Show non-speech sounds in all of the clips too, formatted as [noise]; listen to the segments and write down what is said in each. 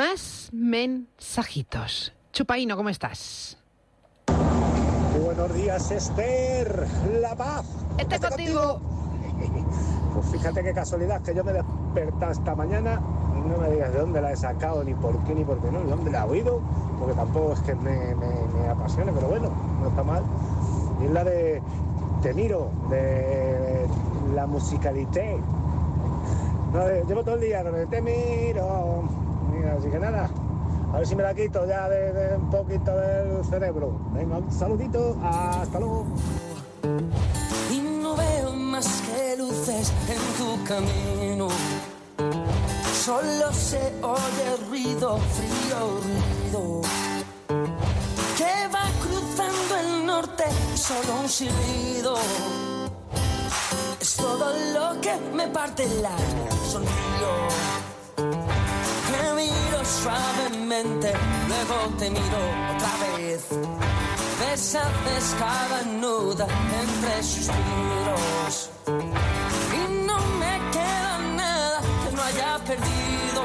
Más mensajitos. Chupaino, ¿cómo estás? Buenos días, Esther. La paz. Este contigo. Pues fíjate qué casualidad que yo me he despertado esta mañana y no me digas de dónde la he sacado, ni por qué, ni por qué no, ni dónde la he oído, porque tampoco es que me, me- me apasione, pero bueno, no está mal. Y es la de Te miro, de la musicalité. No, de- llevo todo el día con el Te miro. Así que nada, a ver si me la quito ya de, un poquito del cerebro. Venga, un saludito, hasta luego. y no veo más que luces en tu camino. Solo se oye ruido, frío ruido. Que va cruzando el norte, solo un silbido. Es todo lo que me parte el alma, sonrío. Suavemente, luego te miro otra vez. Deshaces cada nuda entre suspiros. Y no me queda nada que no haya perdido.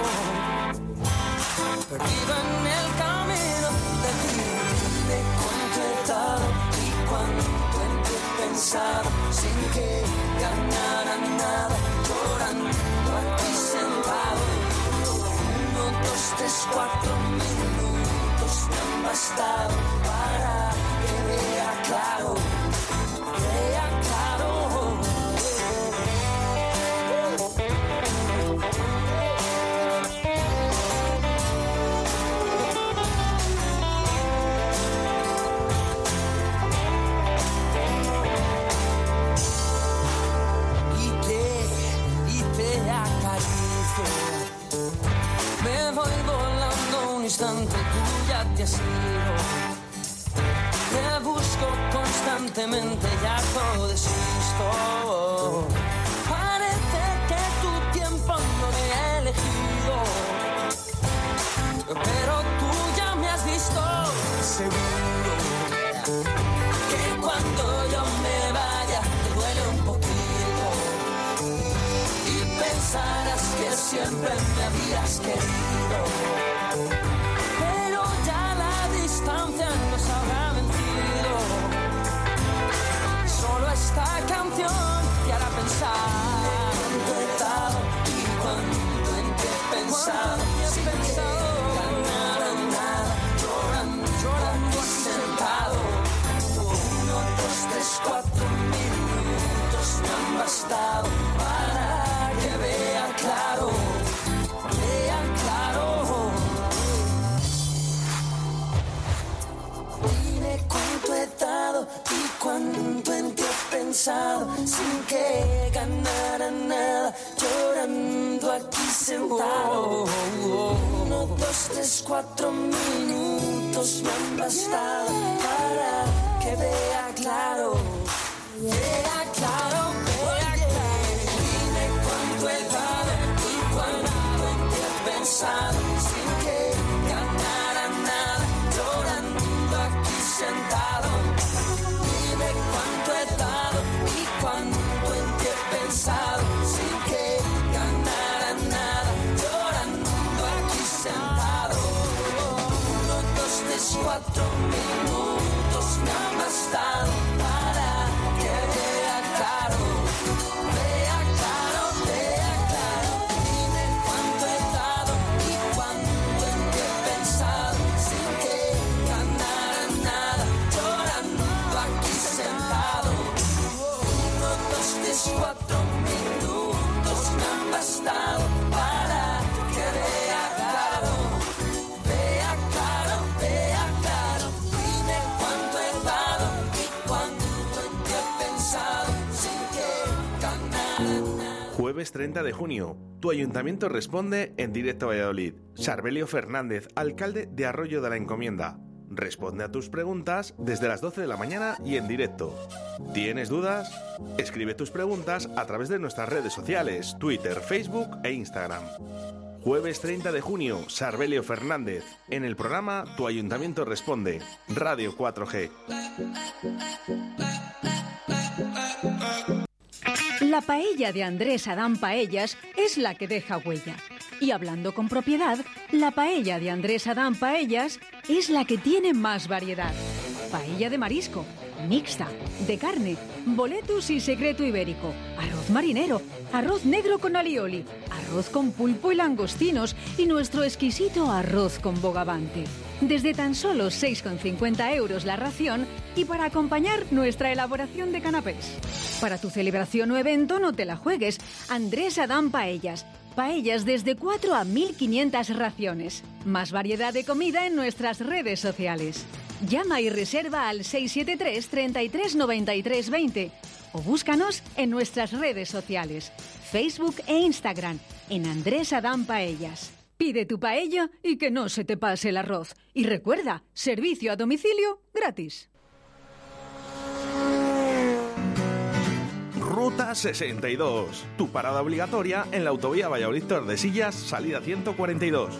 Perdido en el camino de ti. He dado y ti he pensado. Sin que ganara nada. Dos, tres, cuatro minutos me han bastado para que vea claro, instante, tú ya te has ido. Te busco constantemente, ya todo desisto. Parece que tu tiempo no me ha elegido. Pero tú ya me has visto, seguro. Que cuando yo me vaya, te duele un poquito. Y pensarás que siempre me habías querido. Nos habrá. Solo esta canción te hará pensar. He dado y cuánto en ti he pensado. Que ganara nada, llorando, llorando sentado. Uno, dos, tres, cuatro minutos me han bastado cuánto en ti he pensado sin que ganara nada, llorando aquí sentado. Uno, dos, tres, cuatro minutos me han bastado para que vea claro, vea claro, claro. Dime cuánto he dado y cuánto en ti he pensado Jueves 30 de junio. Tu ayuntamiento responde en directo a Valladolid. Sarbelio Fernández, alcalde de Arroyo de la Encomienda. Responde a tus preguntas desde las 12 de la mañana y en directo. ¿Tienes dudas? Escribe tus preguntas a través de nuestras redes sociales, Twitter, Facebook e Instagram. Jueves 30 de junio, Sarbelio Fernández. En el programa Tu Ayuntamiento Responde, Radio 4G. La paella de Andrés Adán Paellas es la que deja huella. Y hablando con propiedad, la paella de Andrés Adán Paellas es la que tiene más variedad. Paella de marisco, mixta, de carne, boletus y secreto ibérico, arroz marinero, arroz negro con alioli, arroz con pulpo y langostinos y nuestro exquisito arroz con bogavante. Desde tan solo 6,50 euros la ración y para acompañar nuestra elaboración de canapés. Para tu celebración o evento no te la juegues. Andrés Adán Paellas. Paellas desde 4 a 1.500 raciones. Más variedad de comida en nuestras redes sociales. Llama y reserva al 673 33 93 20 o búscanos en nuestras redes sociales, Facebook e Instagram, en Andrés Adán Paellas. Pide tu paella y que no se te pase el arroz. Y recuerda, servicio a domicilio gratis. Ruta 62, tu parada obligatoria en la autovía Valladolid-Tordesillas, salida 142.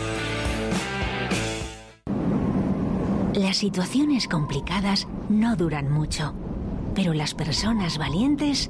Las situaciones complicadas no duran mucho, pero las personas valientes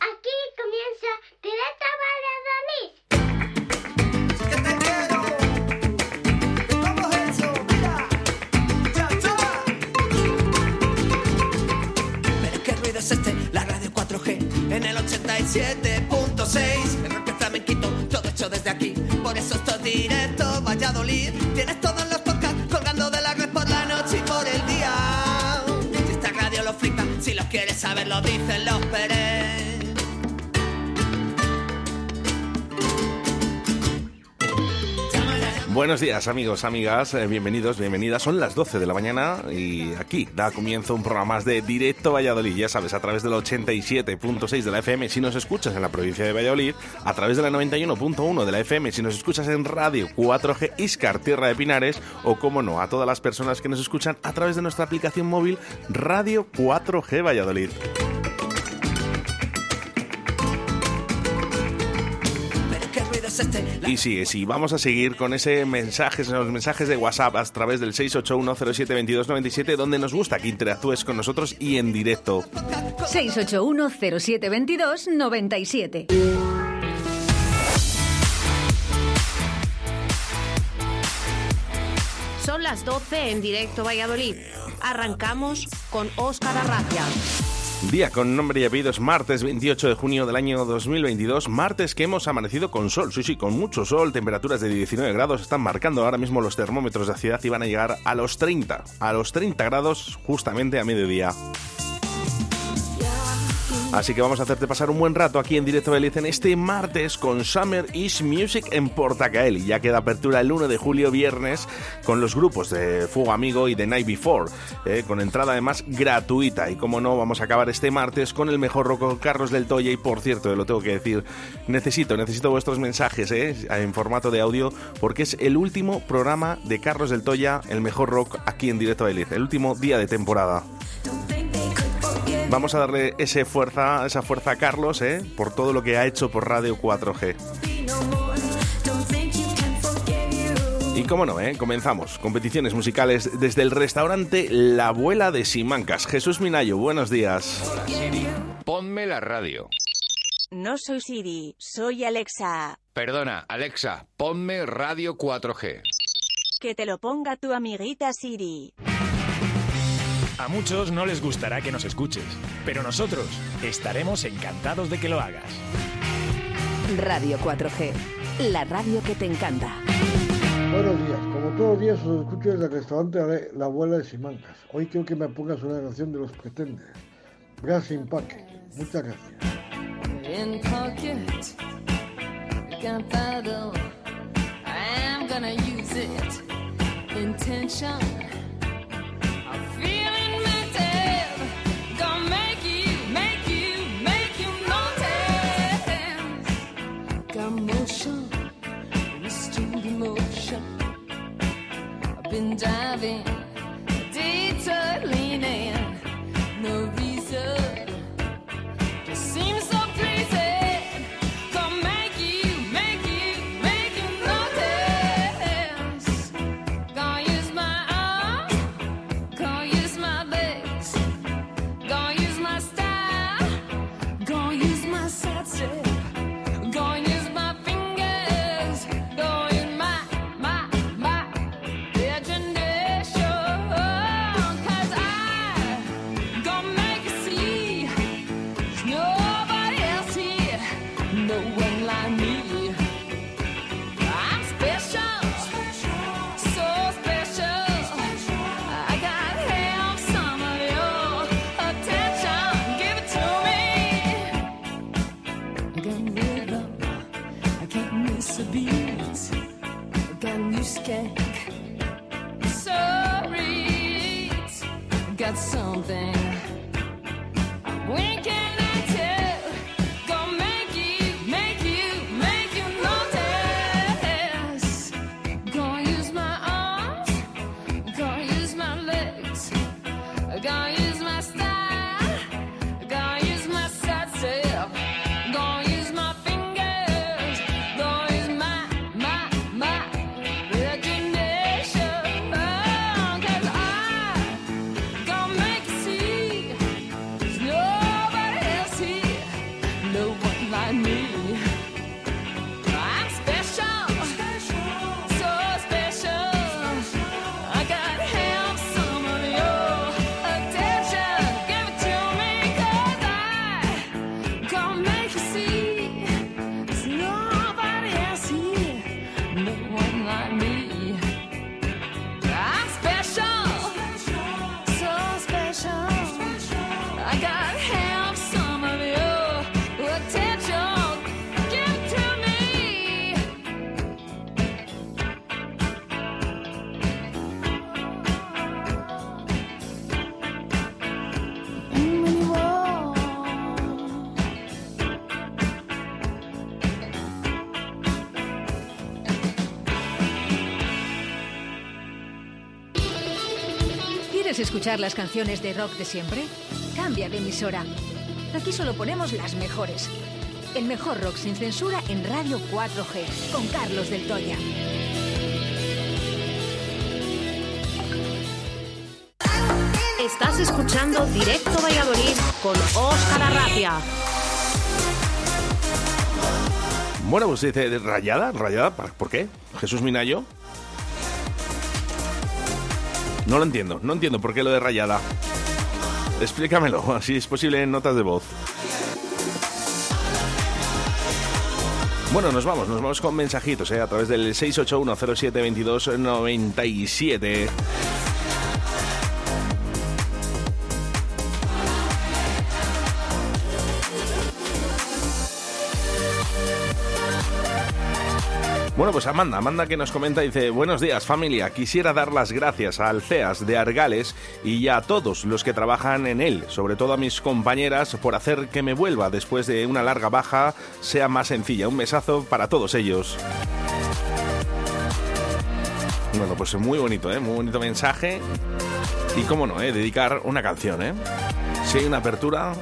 Aquí comienza Directo Valladolid. Pero qué ruido es este, la radio 4G en el 87.6. El rock flamenquito, todo hecho desde aquí. Por eso esto es directo, Valladolid. Lo dicen los Pérez. Buenos días amigos, amigas, eh, bienvenidos, bienvenidas. Son las 12 de la mañana y aquí da comienzo un programa más de Directo Valladolid, ya sabes, a través del 87.6 de la FM si nos escuchas en la provincia de Valladolid, a través de la 91.1 de la FM si nos escuchas en Radio 4G Iscar, Tierra de Pinares, o como no, a todas las personas que nos escuchan a través de nuestra aplicación móvil Radio 4G Valladolid. Y sí, sí, vamos a seguir con ese mensajes, los mensajes de WhatsApp a través del 681072297, donde nos gusta que interactúes con nosotros y en directo. 681 0722 97. Son las 12 en directo Valladolid. Arrancamos con Óscar Arracia. Día con nombre y apellidos, martes 28 de junio del año 2022, martes que hemos amanecido con sol, sí, sí, con mucho sol, temperaturas de 19 grados, están marcando ahora mismo los termómetros de la ciudad y van a llegar a los 30, a los 30 grados justamente a mediodía. Así que vamos a hacerte pasar un buen rato aquí en Directo Belice en este martes con Summer Is Music en Portacaeli. Ya queda apertura el 1 de julio, viernes, con los grupos de Fuego Amigo y de Night Before, eh, con entrada además gratuita. Y como no, vamos a acabar este martes con el mejor rock Carlos del Toya. Y por cierto, lo tengo que decir, necesito, necesito vuestros mensajes eh, en formato de audio, porque es el último programa de Carlos del Toya, el mejor rock aquí en Directo Belice, el último día de temporada. Vamos a darle ese fuerza, esa fuerza a Carlos, ¿eh? por todo lo que ha hecho por Radio 4G. Y cómo no, ¿eh? comenzamos. Competiciones musicales desde el restaurante La Abuela de Simancas. Jesús Minayo, buenos días. Hola Siri, ponme la radio. No soy Siri, soy Alexa. Perdona, Alexa, ponme Radio 4G. Que te lo ponga tu amiguita Siri. A muchos no les gustará que nos escuches, pero nosotros estaremos encantados de que lo hagas. Radio 4G, la radio que te encanta. Buenos días, como todos los días os escucho desde el restaurante La Abuela de Simancas. Hoy quiero que me pongas una canción de los Pretenders. Brass Impact. Muchas gracias. In pocket, gunpowder. I'm gonna use it. Intention. Diving, something. Escuchar las canciones de rock de siempre? Cambia de emisora. Aquí solo ponemos las mejores. El mejor rock sin censura en Radio 4G, con Carlos del Toya. Estás escuchando Directo Valladolid con Óscar Arratia. Bueno, pues dice, ¿rayada? ¿Rayada? ¿Por qué? ¿Jesús Minayo? No lo entiendo, no entiendo por qué lo de rayada. Explícamelo, [laughs] así es posible en notas de voz. Bueno, nos vamos, nos vamos con mensajitos, ¿eh? A través del 681072297. Bueno, pues Amanda, Amanda que nos comenta, dice, buenos días familia, quisiera dar las gracias al CEAS de Argales y a todos los que trabajan en él, sobre todo a mis compañeras, por hacer que me vuelva después de una larga baja sea más sencilla. Un besazo para todos ellos. Bueno, pues muy bonito, ¿eh? Muy bonito mensaje. Y cómo no, ¿eh? Dedicar una canción, ¿eh? Si hay una apertura,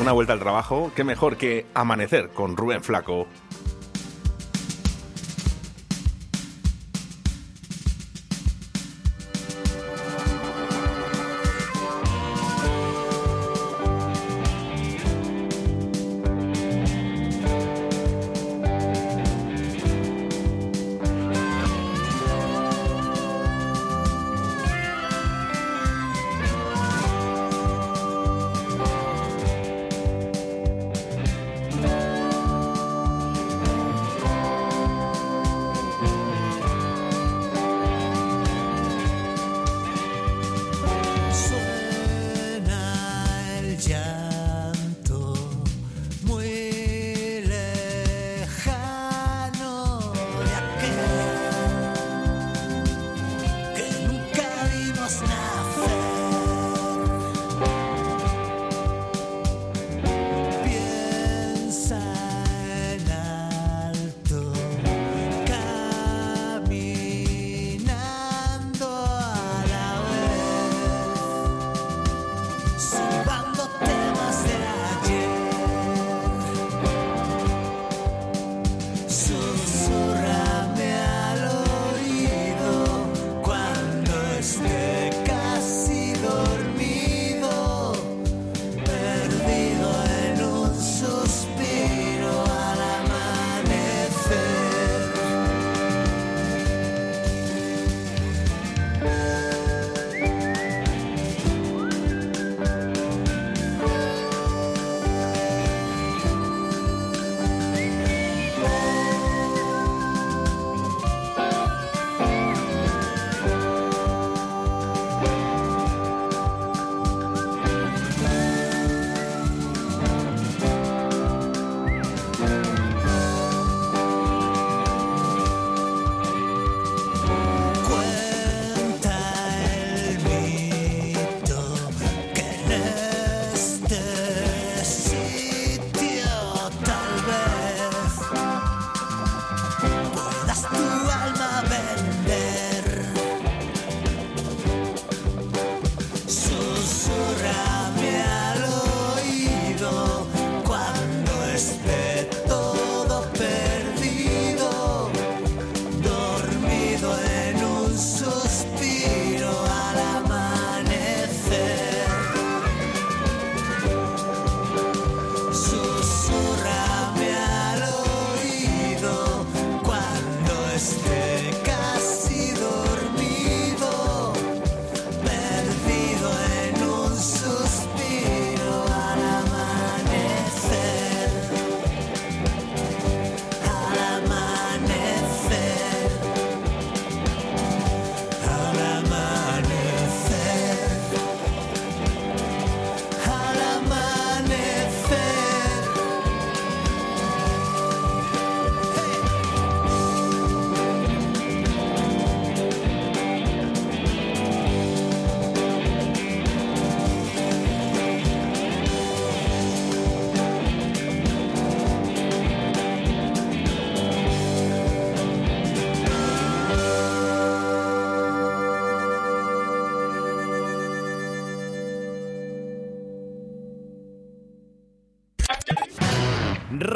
una vuelta al trabajo, qué mejor que amanecer con Rubén Flaco.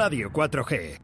Radio 4G.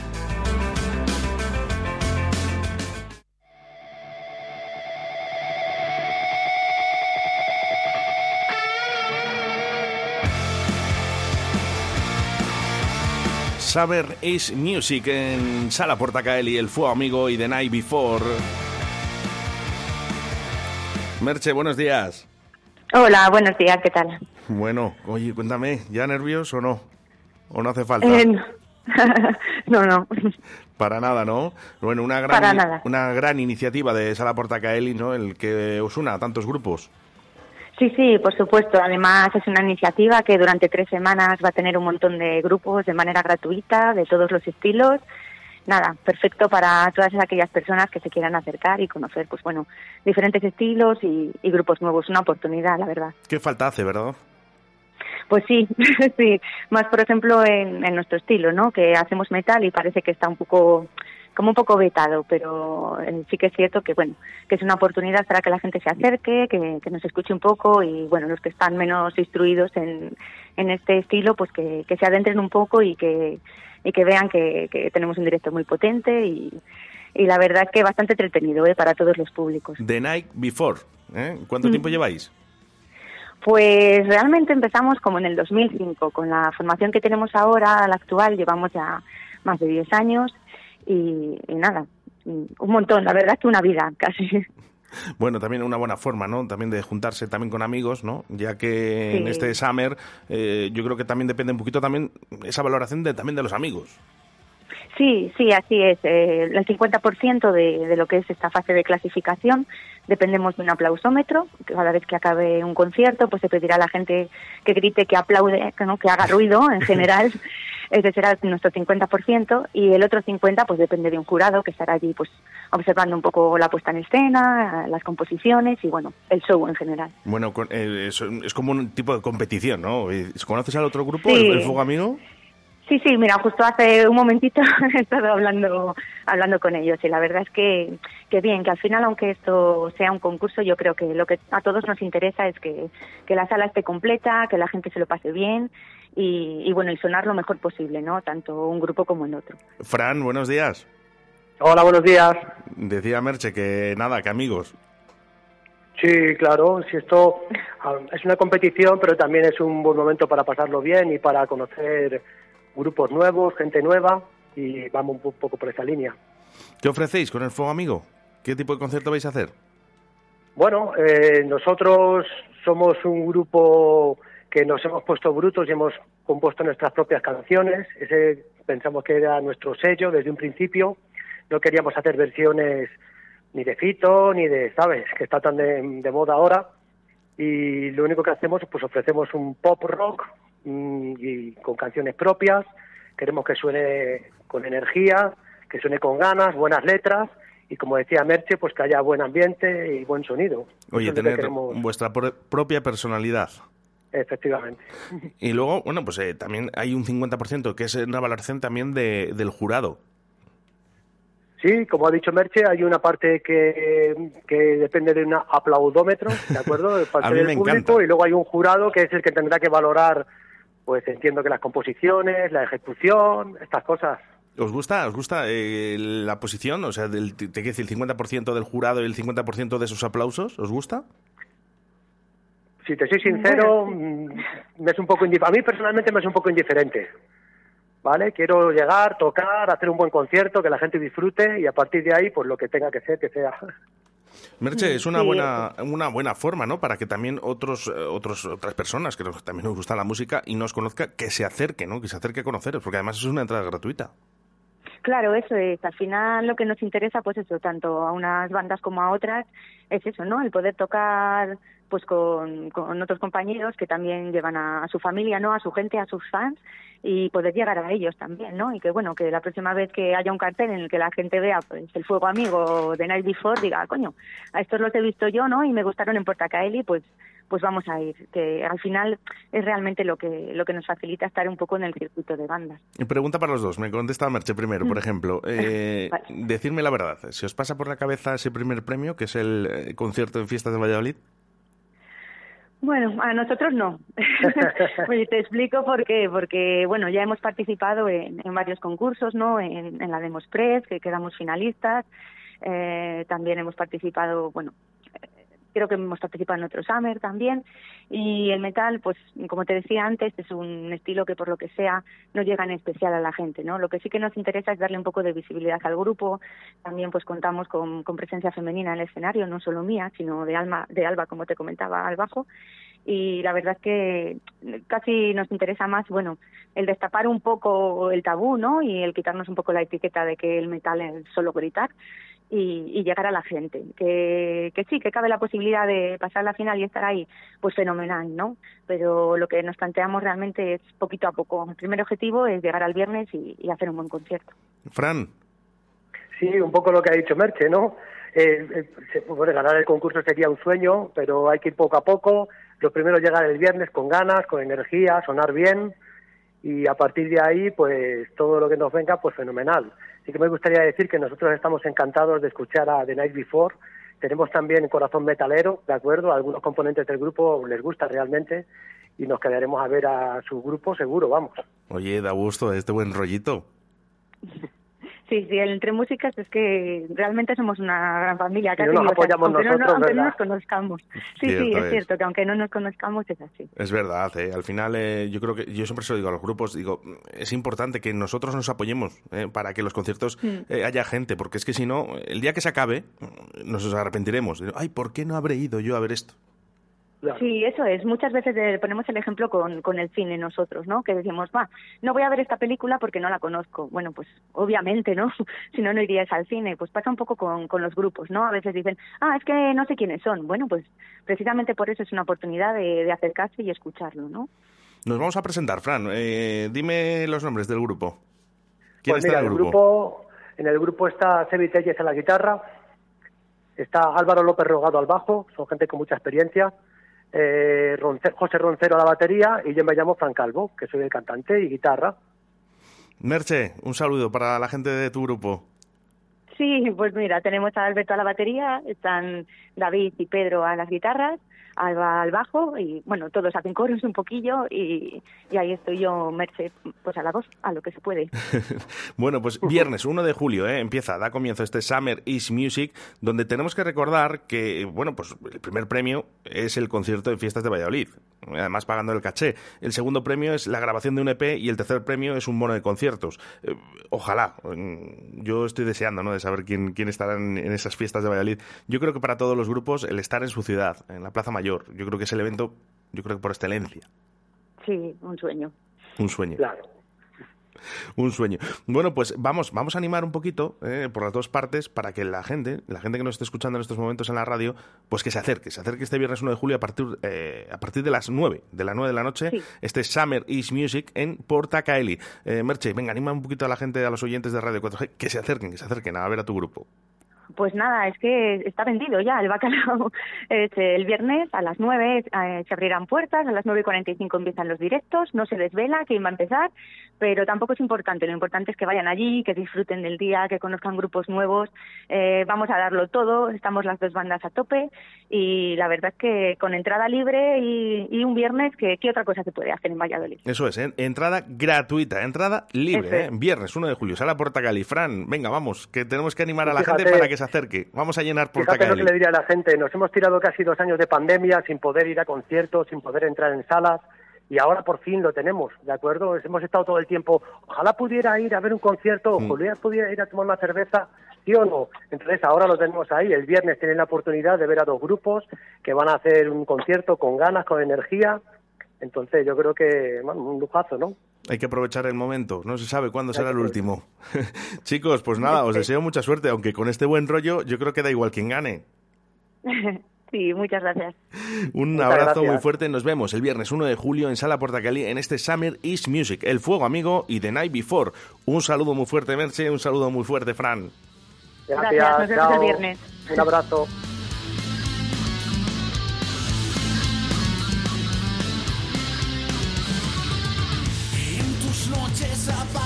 Saber is Music en Sala Portacaeli, El Fuego Amigo y The Night Before. Merche, buenos días. Hola, buenos días, ¿qué tal? Bueno, oye, cuéntame, ¿ya nervioso o no? ¿O no hace falta? Eh, no. [laughs] no, no. Para nada, ¿no? Bueno, una gran, Para nada. una gran iniciativa de Sala Portacaeli, ¿no? El que os una a tantos grupos. Sí, sí, por supuesto. Además, es una iniciativa que durante tres semanas va a tener un montón de grupos de manera gratuita, de todos los estilos. Nada, perfecto para todas aquellas personas que se quieran acercar y conocer, pues bueno, diferentes estilos y, y grupos nuevos. Una oportunidad, la verdad. ¿Qué falta hace, verdad? Pues sí, [laughs] sí. Más, por ejemplo, en, en nuestro estilo, ¿no? Que hacemos metal y parece que está un poco como un poco vetado, pero eh, sí que es cierto que bueno, que es una oportunidad para que la gente se acerque, que, que nos escuche un poco y bueno, los que están menos instruidos en, en este estilo, pues que, que se adentren un poco y que, y que vean que, que tenemos un directo muy potente y, y la verdad que bastante entretenido ¿eh? para todos los públicos. The Night Before. ¿eh? ¿Cuánto Mm. tiempo lleváis? Pues realmente empezamos como en el 2005, con la formación que tenemos ahora, la actual, llevamos ya más de 10 años y, y nada, un montón, la verdad que una vida casi. [laughs] Bueno, también una buena forma, ¿no? También de juntarse también con amigos, ¿no? Ya que en este Summer eh, yo creo que también depende un poquito también esa valoración de, también de los amigos. Sí, sí, así es. Eh, el 50% de, de lo que es esta fase de clasificación dependemos de un aplausómetro. Cada vez que acabe un concierto, pues se pedirá a la gente que grite, que aplaude, que, ¿no? que haga ruido en general. [laughs] Ese será nuestro 50% y el otro 50% pues depende de un jurado que estará allí pues observando un poco la puesta en escena, las composiciones y bueno, el show en general. Bueno, con- eh, es, como un tipo de competición, ¿no? ¿Conoces al otro grupo, Sí. el, Amigo? Sí, sí, mira, justo hace un momentito [laughs] he estado hablando, hablando con ellos y la verdad es que, que bien, que al final, aunque esto sea un concurso, yo creo que lo que a todos nos interesa es que, que la sala esté completa, que la gente se lo pase bien y, y bueno, y sonar lo mejor posible, ¿no? Tanto un grupo como el otro. Fran, buenos días. Hola, buenos días. Decía Merche que nada, que amigos. Sí, claro, si esto ah, es una competición, pero también es un buen momento para pasarlo bien y para conocer grupos nuevos, gente nueva y vamos un po- poco por esa línea. ¿Qué ofrecéis con el Fuego Amigo? ¿Qué tipo de concierto vais a hacer? Bueno, eh, nosotros somos un grupo que nos hemos puesto brutos y hemos compuesto nuestras propias canciones. Ese pensamos que era nuestro sello desde un principio. No queríamos hacer versiones ni de Fito, ni de, ¿sabes?, que está tan de, de moda ahora. Y lo único que hacemos, pues ofrecemos un pop rock mm, y con canciones propias. Queremos que suene con energía, que suene con ganas, buenas letras y como decía Merche, pues que haya buen ambiente y buen sonido. Oye, lo que tener queremos, vuestra pro- propia personalidad. Efectivamente. Y luego, bueno, pues eh, también hay un 50% que es una valoración también de, del jurado. Sí, como ha dicho Merche, hay una parte que, que depende de un aplaudómetro, ¿de acuerdo? [laughs] De parte del público, encanta. y luego hay un jurado que es el que tendrá que valorar, pues entiendo que las composiciones, la ejecución, estas cosas. ¿Os gusta, os gusta eh, la posición? O sea, del, te te quiero decir, el 50% del jurado y el 50% de esos aplausos, ¿os gusta? Si te soy sincero, mm, me es un poco a mí personalmente me es un poco indiferente. ¿Vale? Quiero llegar, tocar, hacer un buen concierto, que la gente disfrute y a partir de ahí, pues lo que tenga que ser, que sea. [laughs] Merche, es una Sí. buena una buena forma, ¿no? Para que también otros eh, otros otras personas que también nos gusta la música y nos conozca, que se acerque, ¿no? Que se acerque a conoceros, porque además es una entrada gratuita. Claro, eso es. Al final lo que nos interesa, pues eso, tanto a unas bandas como a otras, es eso, ¿no? El poder tocar pues con, con otros compañeros que también llevan a, a su familia, ¿no? A su gente, a sus fans y poder llegar a ellos también, ¿no? Y que bueno, que la próxima vez que haya un cartel en el que la gente vea pues el fuego amigo de Night Before diga, coño, a estos los he visto yo, ¿no? Y me gustaron en Portacaeli, pues pues vamos a ir, que al final es realmente lo que lo que nos facilita estar un poco en el circuito de bandas. Y Pregunta para los dos. Me contesta Merche primero, por ejemplo. [laughs] Eh, Vale. Decirme la verdad. ¿Se os pasa por la cabeza ese primer premio, que es el eh, concierto en Fiestas de Valladolid? Bueno, a nosotros no. [laughs] Te explico por qué. Porque, bueno, ya hemos participado en, en varios concursos, ¿no? En, en la Demos Press, que quedamos finalistas. Eh, también hemos participado, bueno, creo que hemos participado en otro Summer también. Y el metal, pues, como te decía antes, es un estilo que por lo que sea no llega en especial a la gente, ¿no? Lo que sí que nos interesa es darle un poco de visibilidad al grupo. También, pues, contamos con, con presencia femenina en el escenario, no solo mía, sino de Alma, de Alba, como te comentaba, al bajo y la verdad es que casi nos interesa más, bueno, el destapar un poco el tabú, ¿no? Y el quitarnos un poco la etiqueta de que el metal es solo gritar y, y llegar a la gente. Que, que sí, que cabe la posibilidad de pasar la final y estar ahí, pues fenomenal, ¿no? Pero lo que nos planteamos realmente es poquito a poco. El primer objetivo es llegar al viernes y, y hacer un buen concierto. Fran. Sí, un poco lo que ha dicho Merche, ¿no? Eh, eh, se- bueno, ganar el concurso sería un sueño, pero hay que ir poco a poco. Lo primero es llegar el viernes con ganas, con energía, sonar bien y a partir de ahí, pues todo lo que nos venga, pues fenomenal. Sí que me gustaría decir que nosotros estamos encantados de escuchar a The Night Before. Tenemos también corazón metalero, ¿de acuerdo? A algunos componentes del grupo les gusta realmente y nos quedaremos a ver a su grupo seguro, vamos. Oye, da gusto este buen rollito. [laughs] Sí, sí, entre músicas es que realmente somos una gran familia. Y casi, no nos o sea, apoyamos no, aunque no nos conozcamos. Sí, Cierto sí, es, es. cierto que aunque no nos conozcamos es así. Es verdad, ¿eh? al final eh, yo creo que yo siempre se lo digo a los grupos, digo, es importante que nosotros nos apoyemos eh, para que los conciertos Mm. eh, haya gente, porque es que si no, el día que se acabe, nos arrepentiremos. Ay, ¿por qué no habré ido yo a ver esto? Sí, eso es. Muchas veces eh, ponemos el ejemplo con, con el cine nosotros, ¿no? Que decimos, va, no voy a ver esta película porque no la conozco. Bueno, pues obviamente, ¿no? [laughs] si no, no irías al cine. Pues pasa un poco con, con los grupos, ¿no? A veces dicen, ah, es que no sé quiénes son. Bueno, pues precisamente por eso es una oportunidad de, de acercarse y escucharlo, ¿no? Nos vamos a presentar, Fran. eh, dime los nombres del grupo. ¿Quién Pues está mira, en el el grupo? grupo, en el grupo está Sebi Telles a la guitarra, está Álvaro López Rogado al bajo, son gente con mucha experiencia, eh, Ronce- José Roncero a la batería y yo me llamo Fran Calvo, que soy el cantante y guitarra. Merche, un saludo para la gente de tu grupo. Sí, pues mira, tenemos a Alberto a la batería, están David y Pedro a las guitarras, Al bajo y bueno, todos hacen coros un poquillo y, ahí estoy yo, Merce, pues a la voz, a lo que se puede. [laughs] Bueno, pues viernes 1 de julio ¿eh? empieza, da comienzo este Summer is Music, donde tenemos que recordar que, bueno, pues el primer premio es el concierto de fiestas de Valladolid, además pagando el caché. El segundo premio es la grabación de un EP y el tercer premio es un bono de conciertos. Eh, ojalá, mm, yo estoy deseando ¿no? de saber quién, quién estará en, en esas fiestas de Valladolid. Yo creo que para todos los grupos el estar en su ciudad, en la Plaza Mayor, yo creo que es el evento, yo creo que por excelencia, Sí, un sueño. un sueño. Claro. Un sueño. Bueno, pues vamos, vamos a animar un poquito eh, por las dos partes para que la gente, la gente que nos esté escuchando en estos momentos en la radio, pues que se acerque, se acerque este viernes 1 de julio a partir, eh, a partir de las 9, de las 9 de la noche, Sí. este Summer is Music en Porta Caeli. Eh, Merche, venga, anima un poquito a la gente, a los oyentes de Radio 4G, que se acerquen, que se acerquen a ver a tu grupo. Pues nada, es que está vendido ya el bacalao. [laughs] El viernes a las 9 eh, se abrirán puertas, a las 9 y 45 empiezan los directos, no se desvela quién va a empezar, pero tampoco es importante. Lo importante es que vayan allí, que disfruten del día, que conozcan grupos nuevos. Eh, vamos a darlo todo, estamos las dos bandas a tope y la verdad es que con entrada libre y, y un viernes, que ¿qué otra cosa se puede hacer en Valladolid? Eso es, ¿eh? entrada gratuita, entrada libre, ¿eh? es. viernes 1 de julio, sala Porta Caeli. Fran, venga, vamos, que tenemos que animar a la Fíjate- gente para que se acerque. Vamos a llenar Porta Fíjate lo que le diría a la gente, nos hemos tirado casi dos años de pandemia sin poder ir a conciertos, sin poder entrar en salas y ahora por fin lo tenemos, ¿de acuerdo? Hemos estado todo el tiempo, ojalá pudiera ir a ver un concierto, Mm. ojalá pudiera ir a tomar una cerveza, ¿sí o no? Entonces ahora lo tenemos ahí, el viernes tienen la oportunidad de ver a dos grupos que van a hacer un concierto con ganas, con energía, entonces yo creo que, bueno, un lujazo, ¿no? Hay que aprovechar el momento, no se sabe cuándo será el último. [laughs] Chicos, pues nada, os deseo mucha suerte, aunque con este buen rollo yo creo que da igual quien gane. [laughs] Sí, muchas gracias. Un Muchas abrazo gracias. muy fuerte. Nos vemos el viernes 1 de julio en Sala Portacali en este Summer East Music, El Fuego Amigo y The Night Before. Un saludo muy fuerte, Merche. Un saludo muy fuerte, Fran. Gracias, nos vemos el viernes. Un abrazo. En tus noches apagas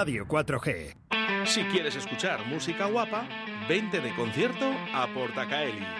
Radio 4G. Si quieres escuchar música guapa, vente de concierto a Portacaeli.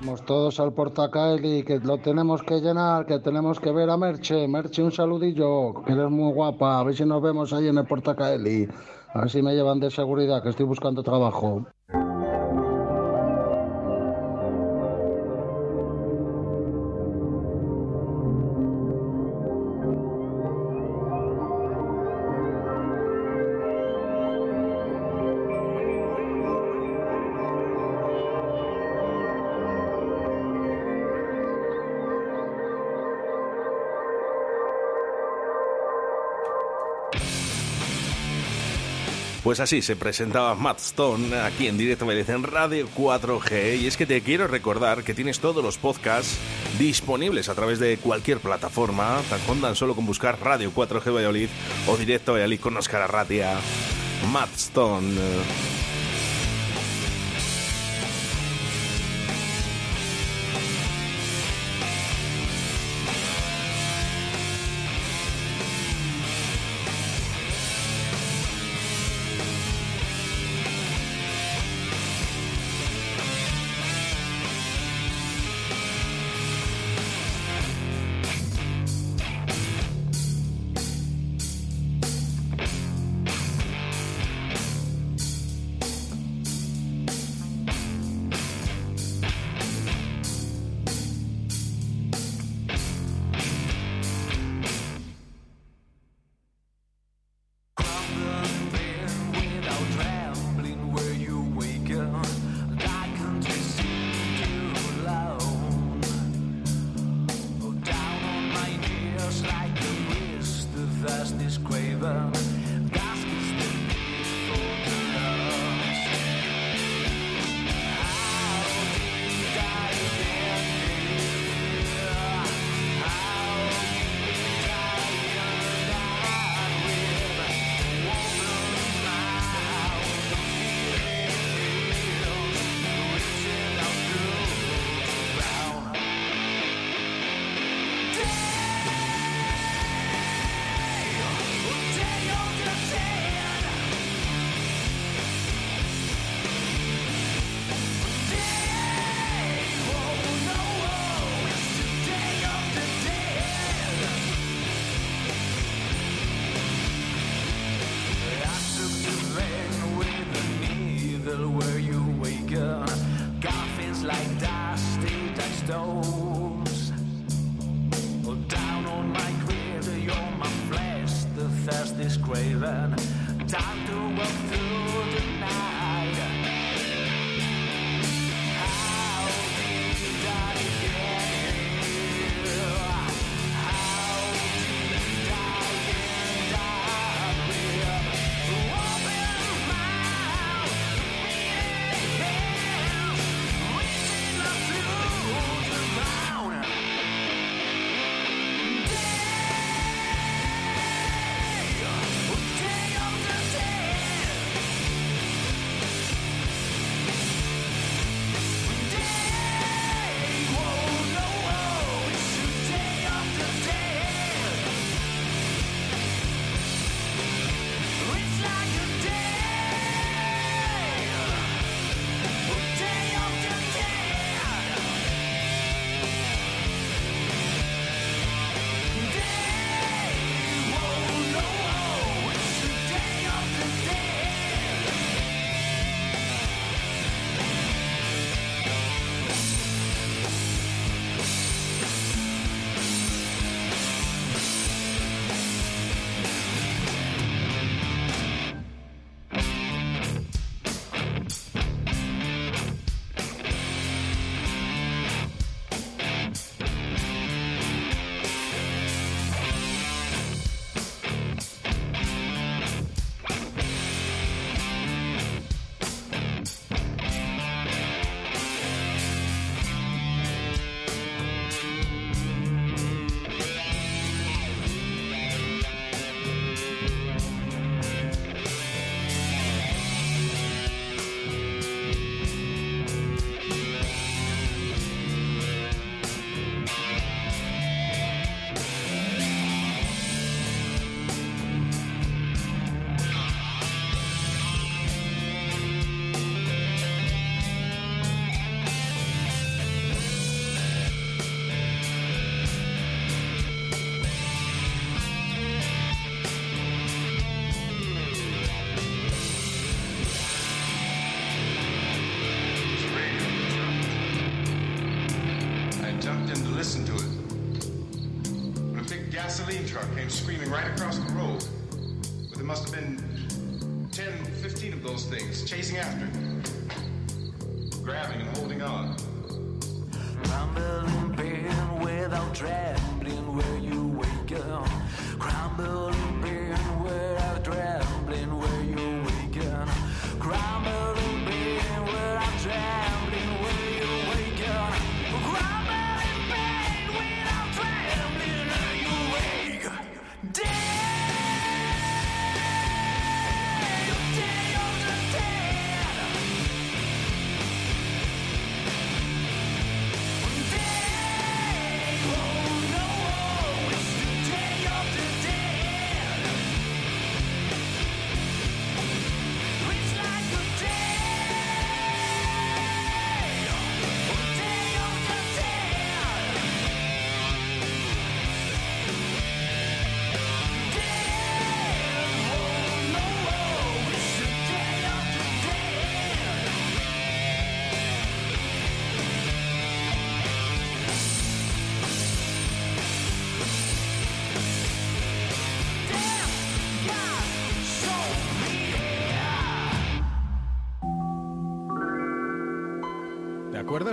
Vamos todos al Portacaeli, que lo tenemos que llenar, que tenemos que ver a Merche. Merche, un saludillo, que eres muy guapa. A ver si nos vemos ahí en el Portacaeli. A ver si me llevan de seguridad, que estoy buscando trabajo. Pues así se presentaba Matt Stone aquí en directo en Radio 4G. Y es que te quiero recordar que tienes todos los podcasts disponibles a través de cualquier plataforma. Tan tan solo con buscar Radio 4G Valladolid o Directo Valladolid con Oscar Arratia. Matt Stone.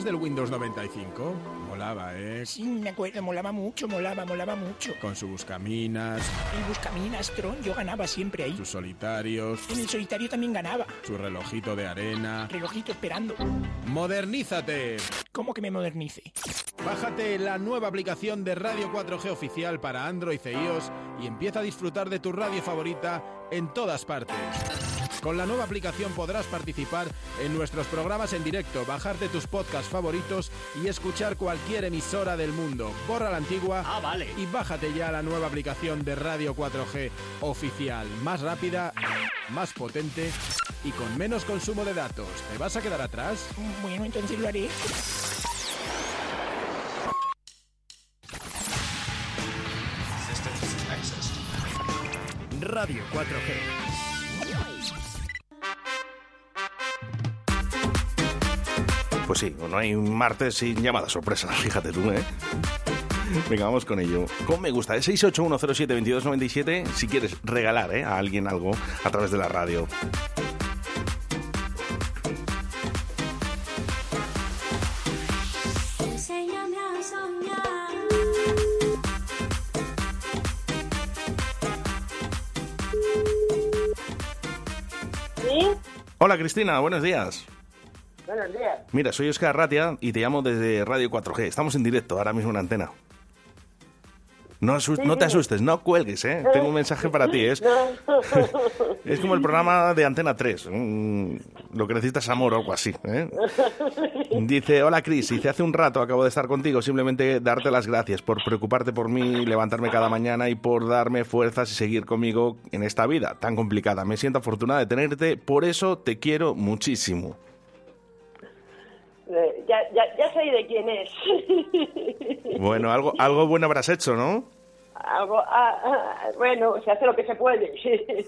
Del Windows 95? Molaba, ¿eh? Sí, me acuerdo, molaba mucho, molaba, molaba mucho. Con su buscaminas, El Buscaminas Tron, yo ganaba siempre ahí. sus solitarios, En el solitario también ganaba. su relojito de arena. Relojito esperando. ¡Modernízate! ¿Cómo que me modernice? Bájate la nueva aplicación de Radio 4G oficial para Android e iOS y empieza a disfrutar de tu radio favorita en todas partes. Con la nueva aplicación podrás participar en nuestros programas en directo, bajarte tus podcasts favoritos y escuchar cualquier emisora del mundo. Borra la antigua y bájate ya la nueva aplicación de Radio 4G oficial, más rápida, más potente y con menos consumo de datos. ¿Te vas a quedar atrás? Bueno, entonces lo haré. Radio 4G. Pues sí, no hay un martes sin llamada sorpresa, [laughs] fíjate tú, ¿eh? Venga, vamos con ello. ¿Cómo me gusta? Es 681072297 si quieres regalar ¿eh? a alguien algo a través de la radio. Hola Cristina, buenos días. Buenos días. Mira, soy Oscar Ratia y te llamo desde Radio 4G. Estamos en directo ahora mismo en antena. No, Sí, no te asustes, no cuelgues, ¿eh? Tengo un mensaje para ti. Es, [laughs] es como el programa de Antena 3. mm, Lo que necesitas es amor o algo así. ¿eh? Dice, hola Cris, dice, hace un rato acabo de estar contigo, simplemente darte las gracias por preocuparte por mí, levantarme cada mañana y por darme fuerzas y seguir conmigo en esta vida tan complicada. Me siento afortunada de tenerte, por eso te quiero muchísimo. Eh, Ya, ya, ya sé de quién es. [laughs] Bueno, algo, algo bueno habrás hecho, ¿no? Algo, ah, ah, bueno, se hace lo que se puede. [laughs]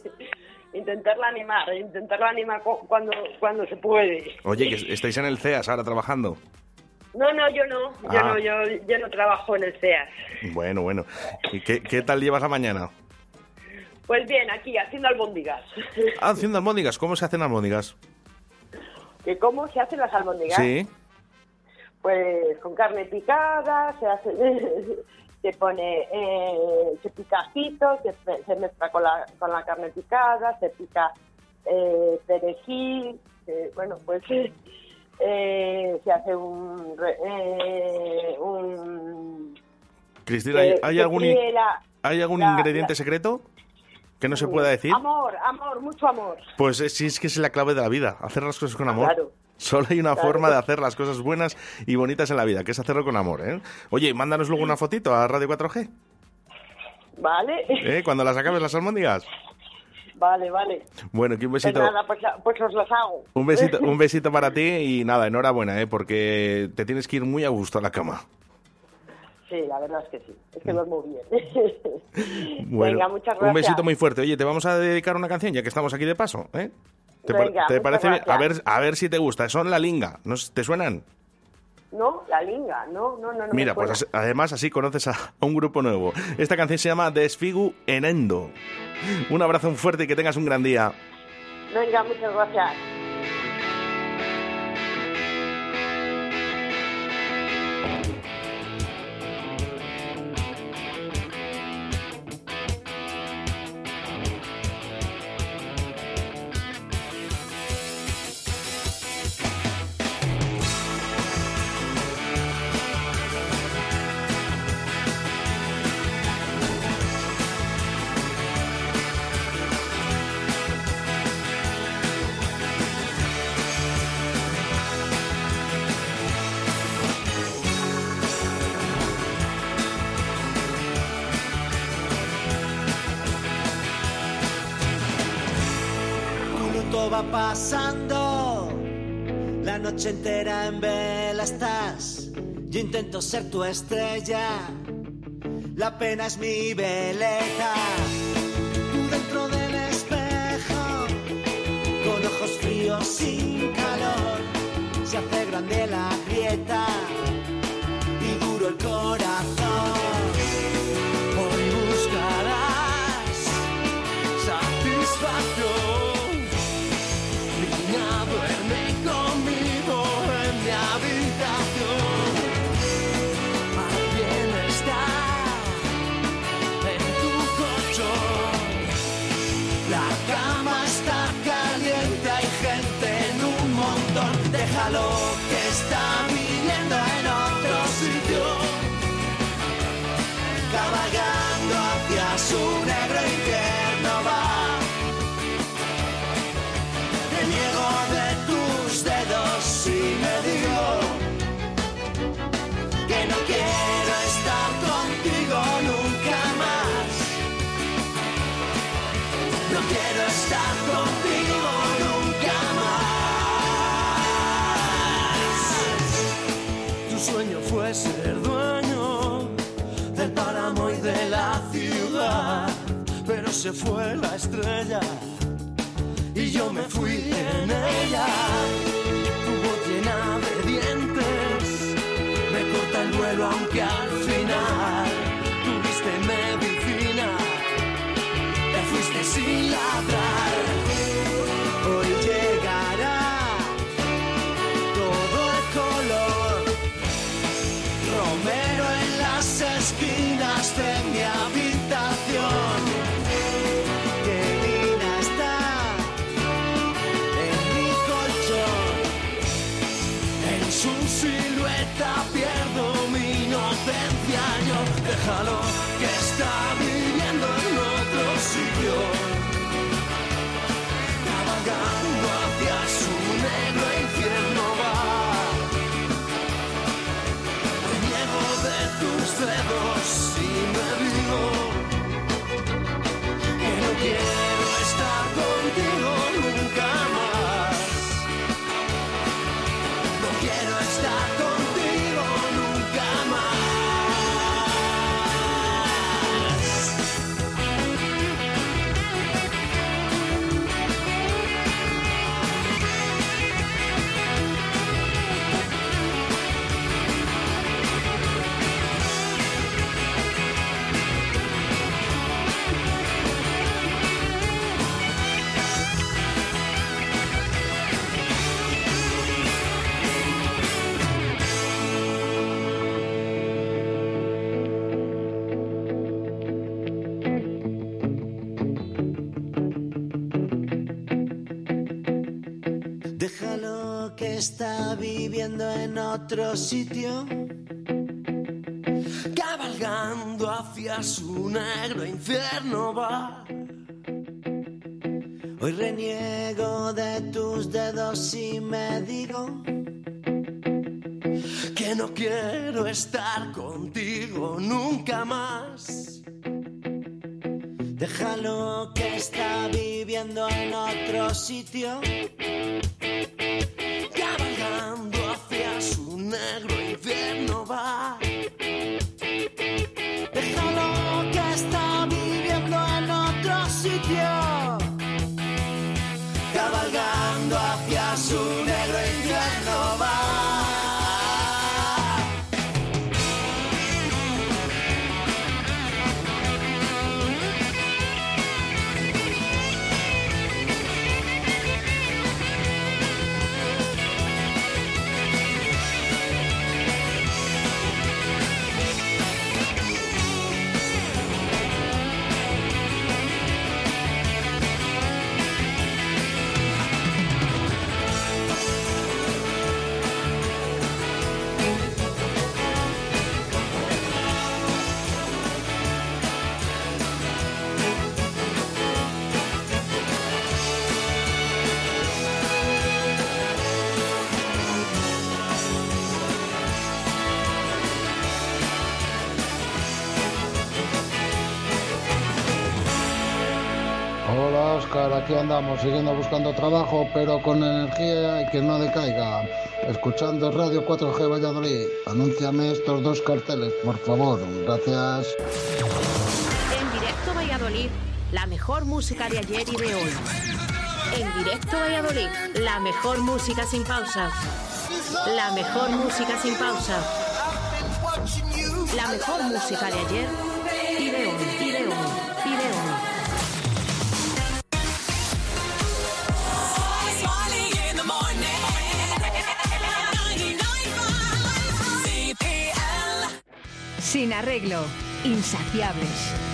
intentarla animar, intentarla animar cu- cuando, cuando se puede. Oye, que estáis en el CEAS ahora trabajando. No, no, yo no, yo Ah. no, yo, yo no trabajo en el CEAS. Bueno, bueno. ¿Y qué, qué tal llevas la mañana? Pues bien, aquí haciendo albóndigas. Ah, haciendo almóndigas. ¿Cómo se hacen almóndigas? ¿Que ¿Cómo se hacen las albóndigas? Sí. Pues con carne picada, se hace, [laughs] se pone, eh, se pica ajito, se, mezcla con la, con la carne picada, se pica eh, perejil, eh, bueno, pues [laughs] eh, se hace un, eh, un Cristina, ¿hay, algún, la- ¿hay algún la- ingrediente secreto que no se pueda decir? Amor, amor, mucho amor. Pues eh, sí, es que es la clave de la vida, hacer las cosas con amor. Claro. Solo hay una Claro. forma de hacer las cosas buenas y bonitas en la vida, que es hacerlo con amor, ¿eh? Oye, mándanos luego una fotito a Radio 4G, ¿Vale? ¿eh? Cuando las acabes las almóndigas. Vale, vale. Bueno, que un Pues besito, nada, pues, pues os las hago. un besito, [laughs] un besito para ti y nada, enhorabuena, ¿eh? Porque te tienes que ir muy a gusto a la cama. Sí, la verdad es que sí. Es que mm. duermo bien. [laughs] bueno, Venga, muchas gracias. Un besito muy fuerte. Oye, te vamos a dedicar una canción ya que estamos aquí de paso, ¿eh? ¿Te, parece bien? A ver, a ver si te gusta. Son La Linga. ¿Te suenan? No, La Linga. No, no, no. no Mira, pues además así conoces a, un grupo nuevo. Esta canción se llama Desfigu Enendo. Un abrazo fuerte y que tengas un gran día. Venga, muchas gracias. noche entera en vela estás. Yo intento ser tu estrella. La pena es mi veleta. Tú dentro del espejo, con ojos fríos sin calor, se hace grande la grieta. se fue la estrella y yo me fui en ella. Tu voz llena de dientes me corta el vuelo aunque al otro sitio, cabalgando hacia su negro infierno va. Hoy reniego de tus dedos y me digo que no quiero estar contigo nunca más. Déjalo que está viviendo en otro sitio. aquí andamos siguiendo buscando trabajo, pero con energía y que no decaiga. Escuchando Radio 4G Valladolid, anúnciame estos dos carteles, por favor. Gracias. En directo Valladolid, la mejor música de ayer y de hoy. En directo Valladolid, la mejor música sin pausa. La mejor música sin pausa. La mejor música de ayer Sin arreglo, insaciables.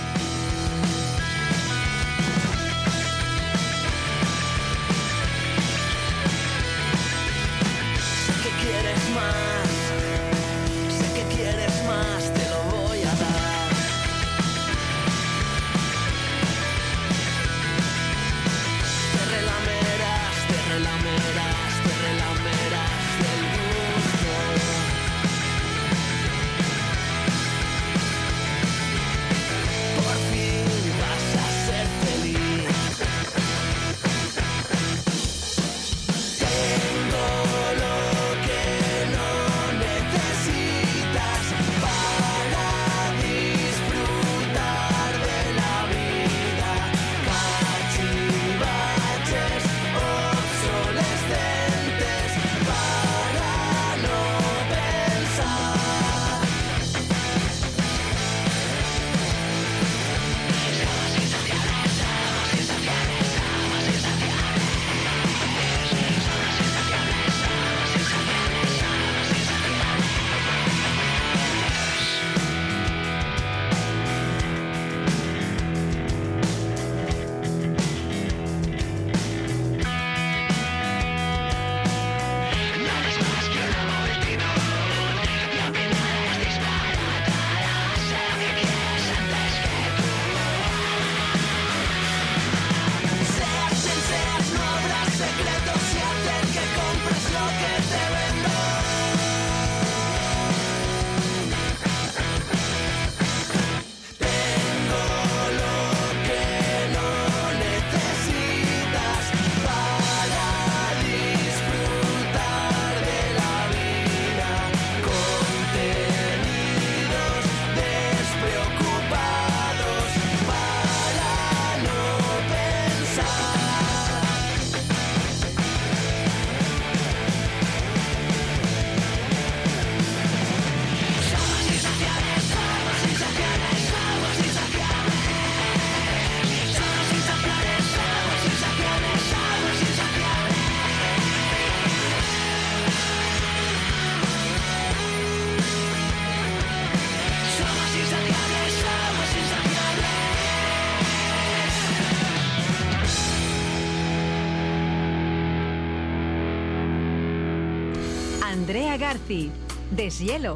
Deshielo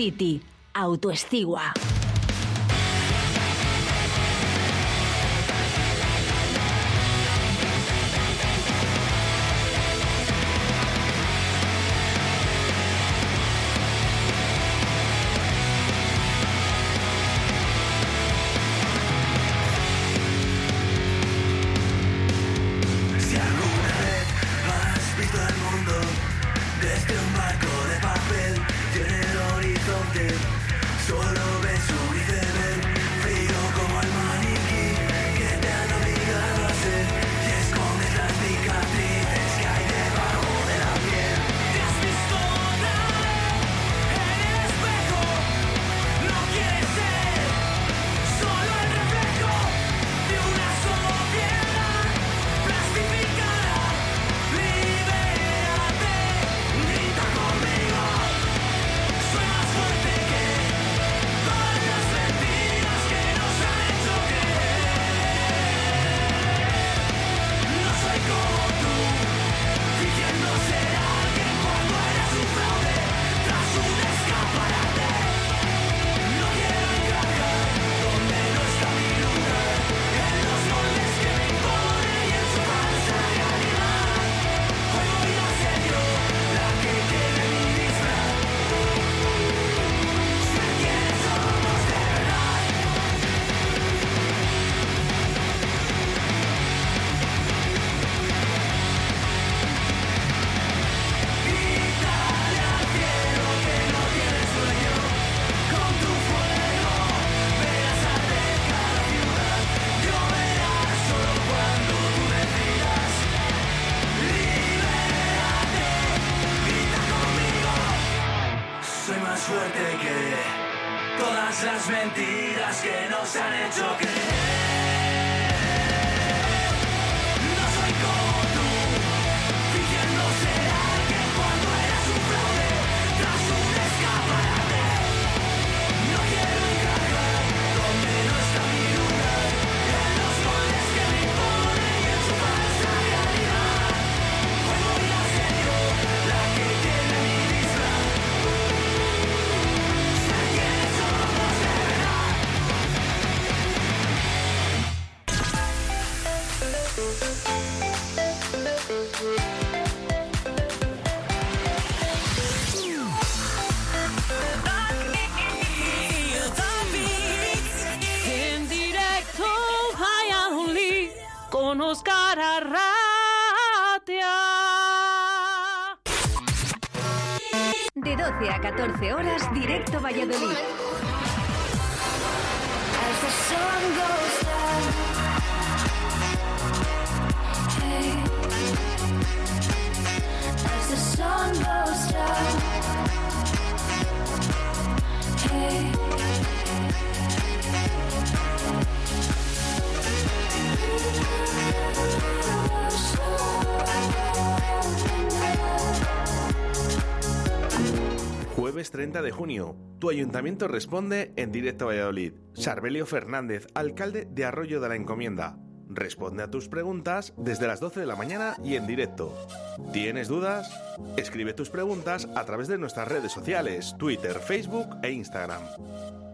City, Autoestigua. Ayuntamiento responde en directo a Valladolid. Sarbelio Fernández, alcalde de Arroyo de la Encomienda. Responde a tus preguntas desde las 12 de la mañana y en directo. ¿Tienes dudas? Escribe tus preguntas a través de nuestras redes sociales, Twitter, Facebook e Instagram.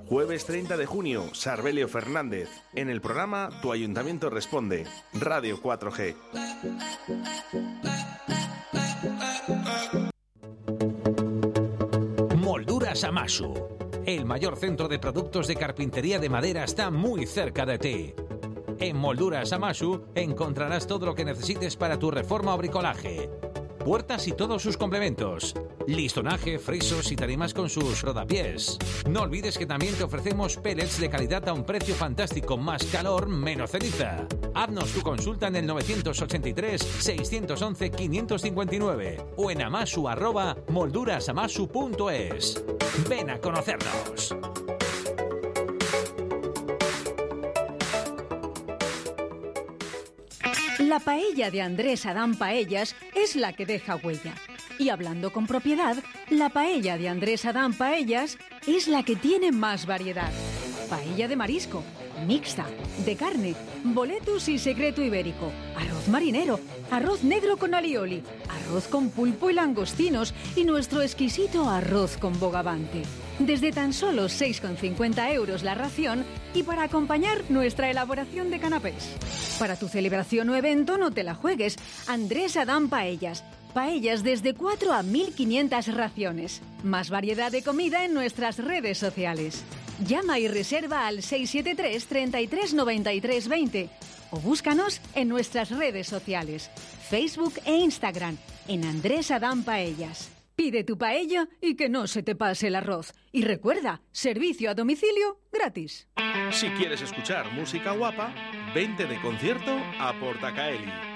Jueves 30 de junio, Sarbelio Fernández. En el programa Tu Ayuntamiento Responde, Radio 4G. Molduras Amasu. El mayor centro de productos de carpintería de madera está muy cerca de ti. En Molduras Amasu encontrarás todo lo que necesites para tu reforma o bricolaje. Puertas y todos sus complementos. Listonaje, frisos y tarimas con sus rodapiés. No olvides que también te ofrecemos pellets de calidad a un precio fantástico, más calor, menos ceniza. Haznos tu consulta en el 983-611-559 o en amasu arroba moldurasamasu.es. Ven a conocernos. La paella de Andrés Adán Paellas es la que deja huella. Y hablando con propiedad, la paella de Andrés Adán Paellas es la que tiene más variedad. Paella de marisco, mixta, de carne, boletus y secreto ibérico, arroz marinero, arroz negro con alioli, arroz con pulpo y langostinos y nuestro exquisito arroz con bogavante. Desde tan solo 6,50 euros la ración y para acompañar nuestra elaboración de canapés. Para tu celebración o evento no te la juegues. Andrés Adán Paellas. Paellas desde 4 a 1500 raciones. Más variedad de comida en nuestras redes sociales. Llama y reserva al 673 33 93 20 o búscanos en nuestras redes sociales, Facebook e Instagram, en Andrés Adán Paellas. Pide tu paella y que no se te pase el arroz. Y recuerda, servicio a domicilio gratis. Si quieres escuchar música guapa, vente de concierto a Portacaeli.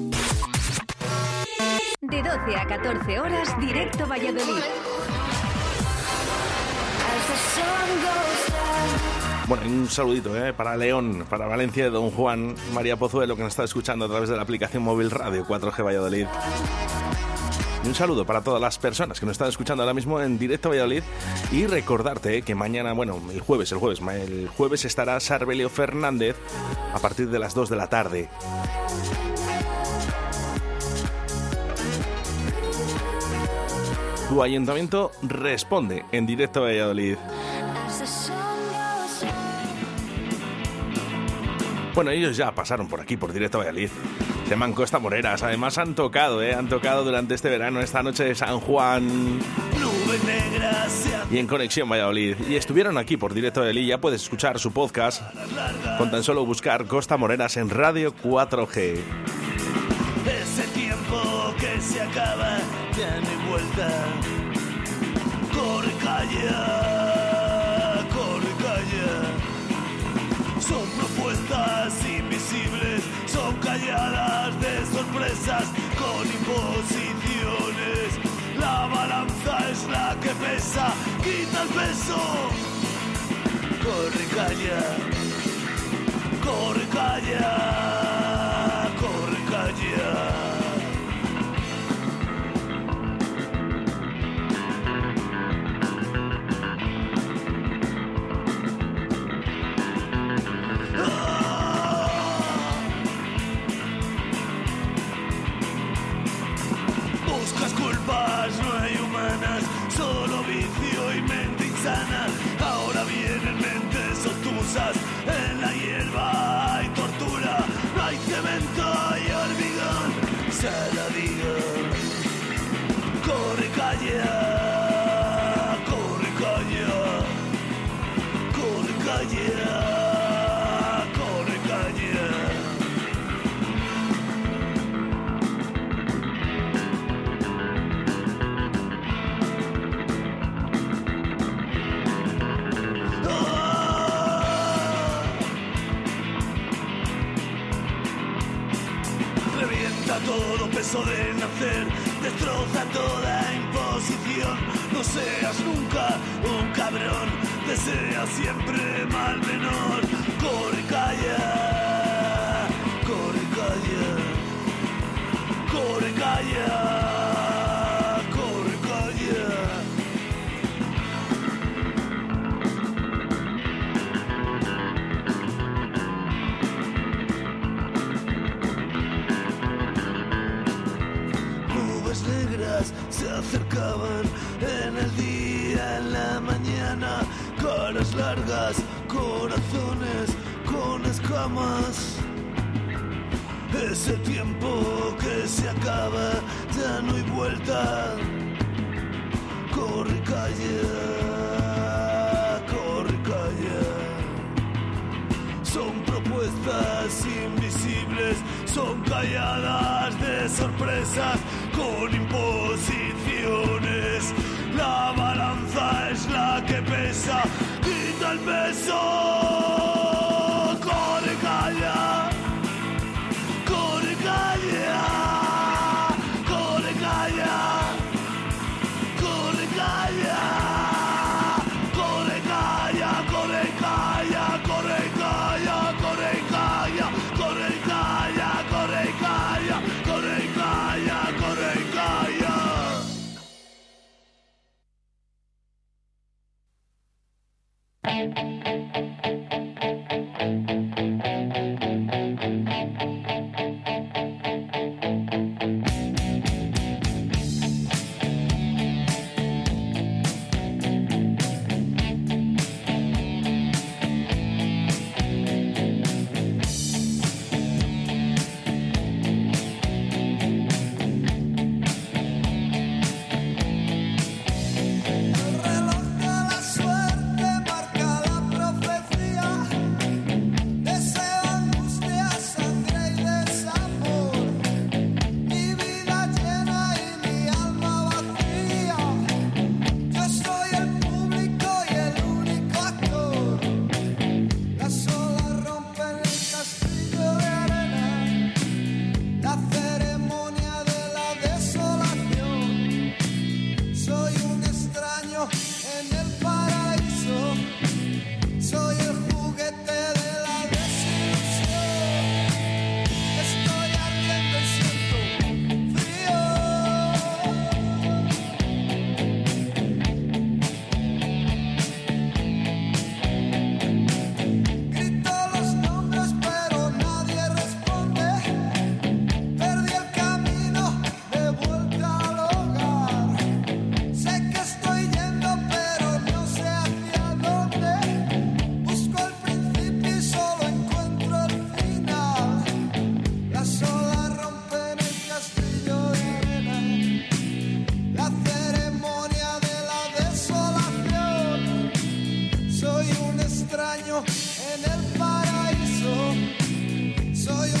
De 12 a 14 horas, directo Valladolid. Bueno, un saludito ¿eh? para León, para Valencia Don Juan, María Pozuelo, que nos está escuchando a través de la aplicación móvil Radio 4G Valladolid. Y un saludo para todas las personas que nos están escuchando ahora mismo en directo Valladolid. Y recordarte eh, que mañana, bueno, el jueves, el jueves, el jueves estará Sarbelio Fernández a partir de las 2 de la tarde. Tu ayuntamiento responde en directo a Valladolid. Bueno, ellos ya pasaron por aquí, por directo a Valladolid. Se man Costa Moreras. Además han tocado, ¿eh? Han tocado durante este verano, esta noche de San Juan. Y en Conexión Valladolid. Y estuvieron aquí por directo de Ya puedes escuchar su podcast con tan solo buscar Costa Moreras en Radio 4G. Que se acaba, ya no hay vuelta. Corre, calla, corre, calla. Son propuestas invisibles, son calladas de sorpresas con imposiciones. La balanza es la que pesa, quita el peso. De nacer, destroza toda imposición. No seas nunca un cabrón, desea siempre mal menor. En el día, en la mañana, caras largas, corazones con escamas. Ese tiempo que se acaba, ya no hay vuelta. Corre, calla, corre, calla. Son propuestas invisibles, son calladas de sorpresas con imposiciones. Quita el peso. En el paraíso. Soy un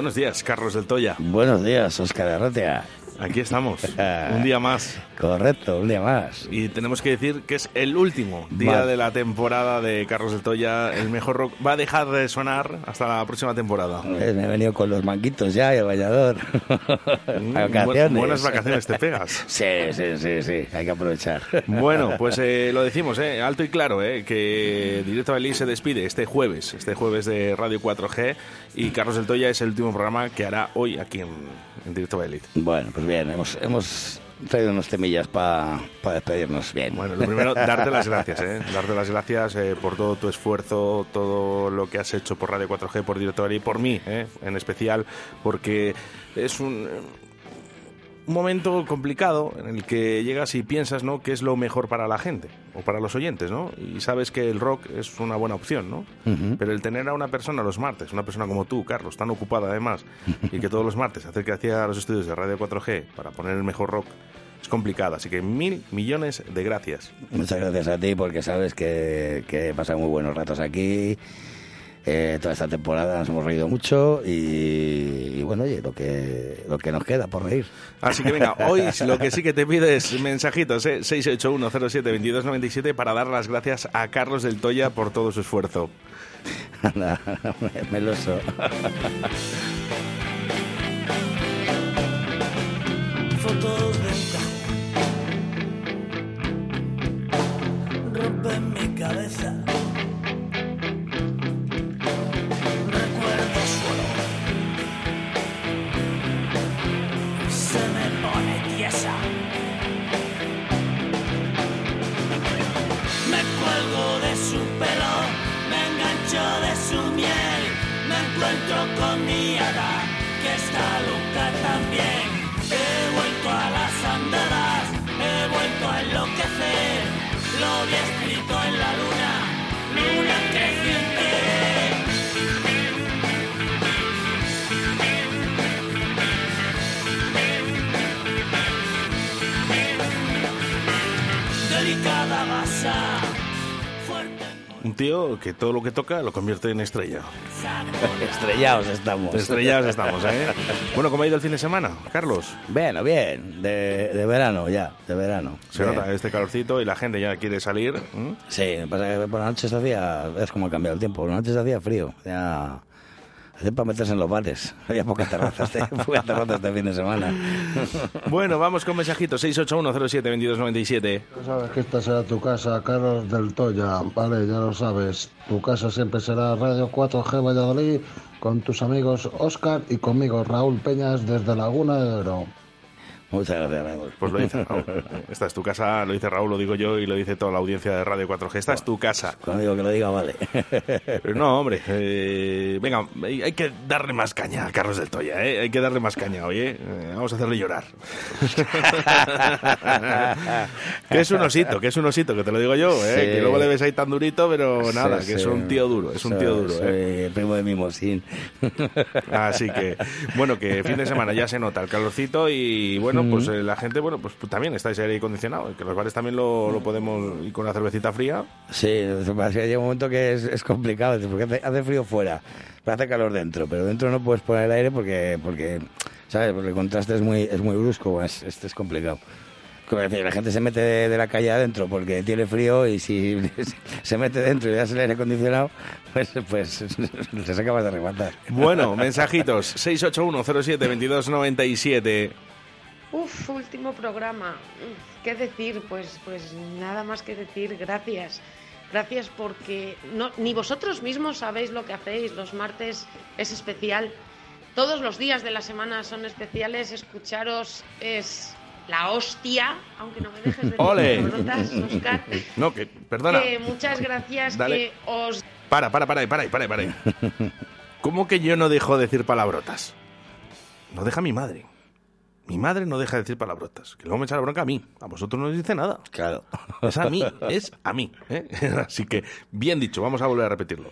Buenos días, Carlos del Toya. Buenos días, Oscar Arratia. Aquí estamos, [laughs] un día más. Correcto, un día más. Y tenemos que decir que es el último día Vale. de la temporada de Carlos del Toya. El mejor rock va a dejar de sonar hasta la próxima temporada. Eh, Me he venido con los manguitos ya y el bañador. Mm, [laughs] Vacaciones. bu- buenas vacaciones te pegas. [laughs] Sí, sí, sí, sí, hay que aprovechar. Bueno, pues eh, lo decimos, eh, alto y claro, eh, que Directo Valladolid se despide este jueves, este jueves de Radio 4G y Carlos del Toya es el último programa que hará hoy aquí en, en Directo Valladolid. Bueno, pues bien, hemos, hemos traído unos temillas para despedirnos bien. Bueno, lo primero, darte las gracias, ¿eh? Darte las gracias eh, por todo tu esfuerzo, todo lo que has hecho por Radio 4G, por Directo Valladolid, por mí, ¿eh? En especial, porque es un... un momento complicado en el que llegas y piensas, ¿no? ¿Qué es lo mejor para la gente o para los oyentes, ¿no? Y sabes que el rock es una buena opción, ¿no? Pero el tener a una persona los martes, una persona como tú, Carlos, tan ocupada además, y que todos los martes se acerque hacia los estudios de Radio 4G para poner el mejor rock, es complicado. Así que mil millones de gracias. Muchas gracias a ti porque sabes que, que he pasado muy buenos ratos aquí. Eh, toda esta temporada nos hemos reído mucho y, y bueno, oye, lo que, lo que nos queda por reír. Así que venga, hoy [laughs] lo que sí que te pido es mensajitos, ¿eh? 681072297 para dar las gracias a Carlos del Toya por todo su esfuerzo. [laughs] Anda, meloso. fotos cajón rompen mi cabeza. Su miel, me encuentro con mi hada que está loca también. He vuelto a las andadas, he vuelto a enloquecer. Lo vi tío que todo lo que toca lo convierte en estrella. [laughs] Estrellados estamos. Estrellados estamos, ¿eh? Bueno, ¿cómo ha ido el fin de semana, Carlos? Bueno, bien, de, de verano ya, de verano. Se Bien. nota este calorcito y la gente ya quiere salir. ¿m? Sí, pasa que por la noche se hacía, es como ha cambiado el tiempo, por la noche se hacía frío, ya... Hacía para meterse en los bares, [laughs] había pocas terrazas, este, [laughs] pocas terrazas este fin de semana. [laughs] Bueno, vamos con mensajitos. 681072297. Ya sabes que esta será tu casa, Carlos del Toya, vale, ya lo sabes. Tu casa siempre será Radio 4G Valladolid con tus amigos Oscar y conmigo Raúl Peñas desde Laguna de Oro. Muchas gracias, Raúl. Pues lo dice Raúl. Esta es tu casa, lo dice Raúl, lo digo yo y lo dice toda la audiencia de Radio 4G. Esta es tu casa. Cuando digo que lo diga, vale. Pero no, hombre, eh, venga, hay que darle más caña a Carlos del Toya, ¿eh? Hay que darle más caña, oye. Eh, vamos a hacerle llorar. [laughs] que es un osito, que es un osito, que te lo digo yo, ¿eh? Sí. Que luego le ves ahí tan durito, pero nada, Sí, que es un tío duro, es un tío duro, ¿eh? primo de Mimosín. Así que, bueno, que fin de semana ya se nota el calorcito y, bueno, pues Ujú. eh, la gente, bueno, pues también estáis aire acondicionado, que los bares también lo, lo podemos ir con una cervecita fría. Sí, pasa que llega un momento que es, es complicado, porque hace, hace frío fuera, pero hace calor dentro, pero dentro no puedes poner el aire porque, porque ¿sabes? Porque el contraste es muy, es muy brusco, es, es, es complicado. La gente se mete de, de la calle adentro porque tiene frío y si [laughs] se mete dentro y le das el aire acondicionado, pues, pues [laughs] les acabas de rematar. Bueno, mensajitos, 681072297. Uf, último programa. Uf, ¿Qué decir? Pues, pues nada más que decir gracias. Gracias porque no, ni vosotros mismos sabéis lo que hacéis. Los martes es especial. Todos los días de la semana son especiales. Escucharos es la hostia, aunque no me dejes de decir ¡Ole! palabrotas, Óscar. No, que, perdona. Que muchas gracias Dale. que os Para, para, para, para, para, para. [laughs] ¿Cómo que yo no dejo de decir palabrotas? No deja mi madre. Mi madre no deja de decir palabrotas. Que luego me echa la bronca a mí. A vosotros no os dice nada. Claro. [laughs] Es a mí, es a mí. ¿eh? [laughs] Así que, bien dicho, vamos a volver a repetirlo.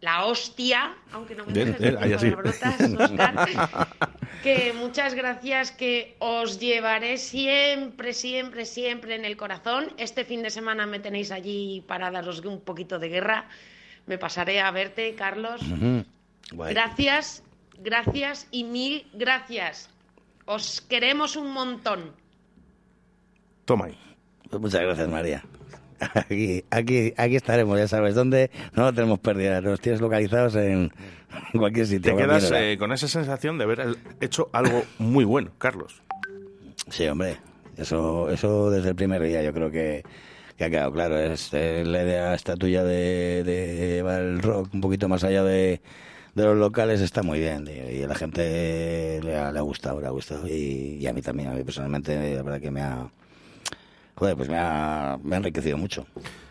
la hostia, aunque no me Bien, dejes bien, palabrotas, [laughs] Óscar. que muchas gracias, que os llevaré siempre, siempre, siempre en el corazón. Este fin de semana me tenéis allí para daros un poquito de guerra. Me pasaré a verte, Carlos. Gracias, gracias y mil gracias. Os queremos un montón. Toma ahí. Pues muchas gracias, María. Aquí, aquí, aquí estaremos, ya sabes dónde. No lo tenemos pérdida, nos tienes localizados en cualquier sitio. Te a quedas eh, con esa sensación de haber hecho algo muy bueno, Carlos. Sí, hombre. Eso, eso desde el primer día yo creo que, que ha quedado claro. Es la idea esta tuya de, de llevar el rock un poquito más allá de, de los locales está muy bien. Y, y a la gente le ha, le ha gustado, le ha gustado. Y, y a mí también, a mí personalmente, la verdad que me ha... Joder, pues me ha, me ha enriquecido mucho.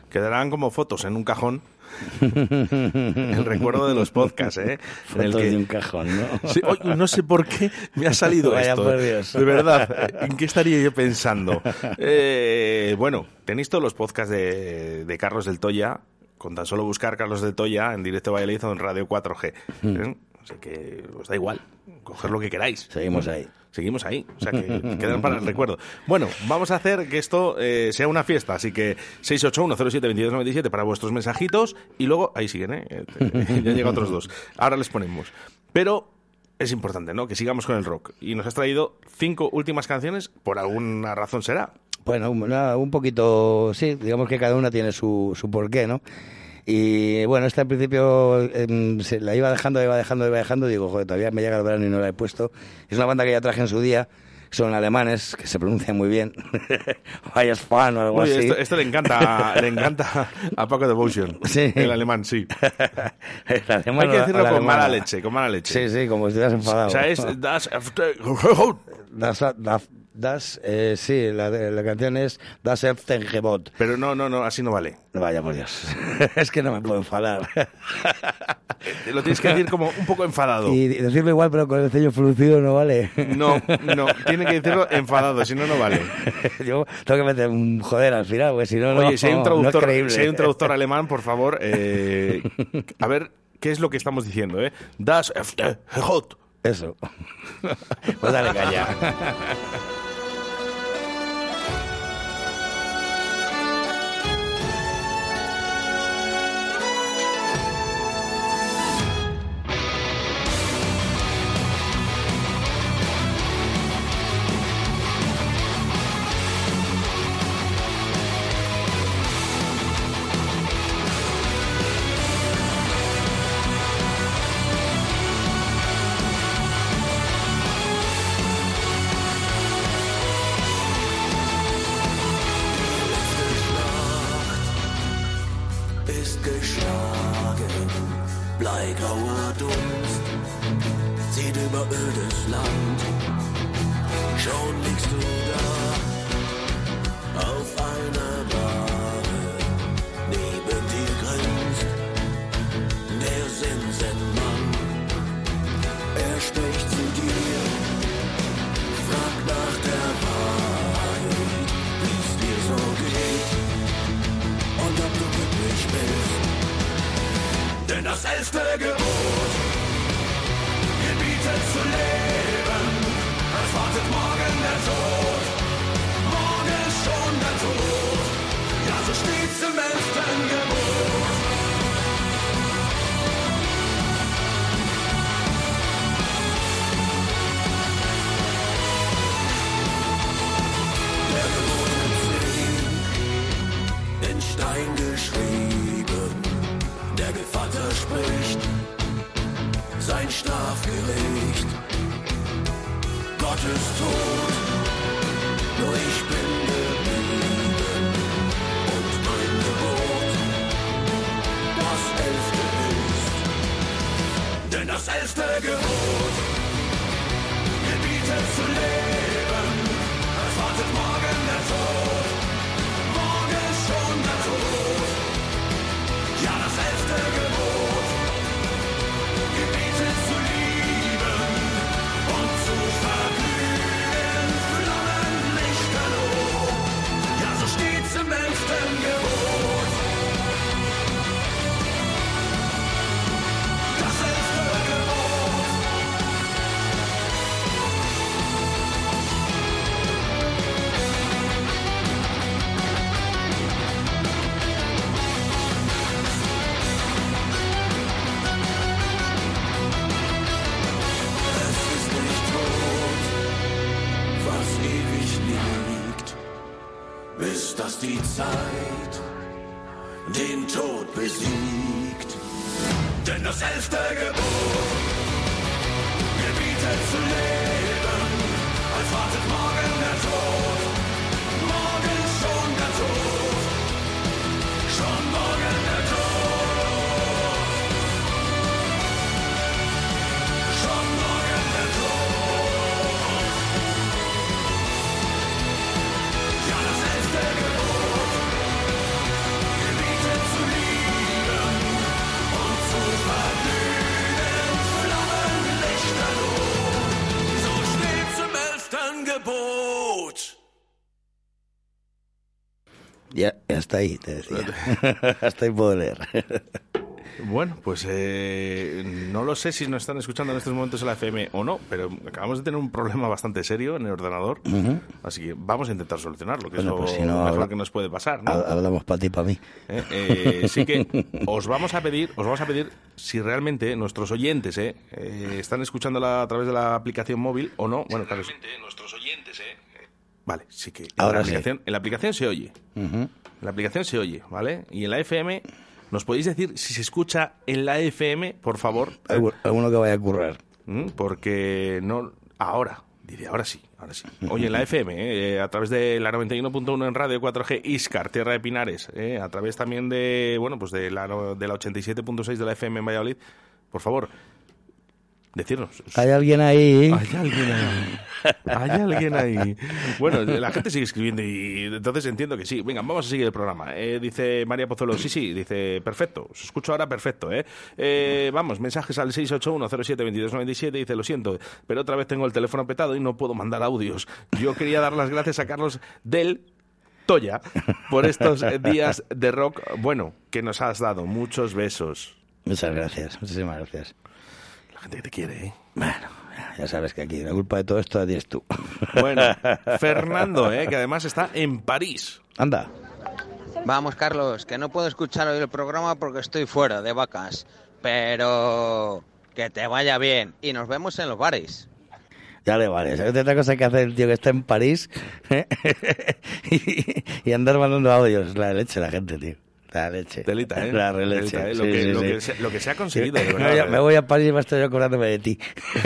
quedarán como fotos en un cajón. [laughs] el recuerdo de los podcasts, ¿eh? En el Fotos que- de un cajón, ¿no? Sí, no sé por qué me ha salido [laughs] Vaya esto. por Dios. De verdad, ¿en qué estaría yo pensando? [laughs] Eh, bueno, tenéis todos los podcasts de, de Carlos del Toya, con tan solo buscar Carlos del Toya en directo Valladolid o en Radio 4G. ¿eh? Así que os da igual, coger lo que queráis. Seguimos ahí. Seguimos ahí, o sea que [laughs] quedan para el recuerdo. Bueno, vamos a hacer que esto eh, sea una fiesta, así que 681-07-2297 para vuestros mensajitos y luego, ahí siguen, ¿eh? Eh, [laughs] [laughs] ya llegan otros dos. Ahora les ponemos. Pero es importante, ¿no? Que sigamos con el rock. Y nos has traído cinco últimas canciones, por alguna razón será. Bueno, un poquito, sí, digamos que cada una tiene su, su porqué, ¿no? Y bueno, esta en principio em, se la iba dejando, la iba dejando, la iba dejando, digo, joder, todavía me llega el verano y no la he puesto. Es una banda que ya traje en su día, son alemanes, que se pronuncian muy bien. [laughs] Vaya fan o algo Oye, así. esto, esto le encanta, le encanta a Paco Devotion. [laughs] Sí. El alemán, sí. [laughs] El alemán Hay que decirlo con mala leche, con mala leche. Sí, sí, como si estuvieras enfadado. O sea, es das, Das, das, eh, sí, la, la canción es Das Elfengebot. Pero no, no, no, así no vale. Vaya por Dios. [laughs] es que no me puedo enfadar. Lo tienes que decir como un poco enfadado. y decirlo igual, pero con el ceño fruncido no vale. No, no, tiene que decirlo enfadado, si no, no vale. [laughs] Yo tengo que meter un joder al final, porque si no, no, Oye, si hay un no es traductor, creíble. si hay un traductor alemán, por favor, eh, a ver qué es lo que estamos diciendo, ¿eh? Das Hot. Eso. Pues dale caña. [laughs] Zeit den Tod besiegt. Denn das elfte Gebot gebietet zu leben, hasta ahí, te decía. [laughs] hasta ahí puedo leer. Bueno, pues eh, no lo sé si nos están escuchando en estos momentos en la FM o no, pero acabamos de tener un problema bastante serio en el ordenador, así que vamos a intentar solucionarlo, que Bueno, es lo pues si no, mejor habla- que nos puede pasar, ¿no? Ha- Hablamos para ti y para mí. Eh, eh, sí que os vamos a pedir, os vamos a pedir si realmente nuestros oyentes eh, eh, están escuchándola a través de la aplicación móvil o no. Bueno, claro, nuestros oyentes, eh. Vale, sí que en Ahora la sí. aplicación, en la aplicación se oye. En la aplicación se oye, ¿vale? Y en la FM nos podéis decir si se escucha en la FM, por favor. Algu- Alguno que vaya a currar. ¿Mm? Porque no ahora, dice ahora sí, ahora sí. Oye, en la FM, eh, a través de la 91.1 en radio 4G Iscar, Tierra de Pinares, eh, a través también de, bueno, pues de la de la 87.6 de la FM en Valladolid. Por favor, decirnos. Hay alguien ahí. Hay alguien ahí. Hay alguien ahí. Bueno, la gente sigue escribiendo y entonces entiendo que sí. Venga, vamos a seguir el programa. Eh, dice María Pozuelo, sí, sí, dice, perfecto. Os escucho ahora perfecto, ¿eh? Eh, vamos, mensajes al 681072297. Dice, lo siento, pero otra vez tengo el teléfono petado y no puedo mandar audios. Yo quería dar las gracias a Carlos del Toya por estos días de rock, bueno, que nos has dado. Muchos besos. Muchas gracias, muchísimas gracias. Gente que te quiere, ¿eh? Bueno, ya sabes que aquí la culpa de todo esto la tienes tú. Bueno, [laughs] Fernando, ¿eh? que además está en París. Anda. Vamos, Carlos, que no puedo escuchar hoy el programa porque estoy fuera de vacas. Pero que te vaya bien y nos vemos en los bares. Ya le vale. ¿Sabes otra cosa que hace el tío que está en París? ¿eh? [laughs] y, y andar mandando audios. La leche la gente, tío. La leche. Telita, ¿eh? La releche. ¿eh? Lo Sí, que- sí, lo sí. que se- lo que se ha conseguido, de Me voy a-. Me voy a París y me estoy acordándome de ti. [laughs]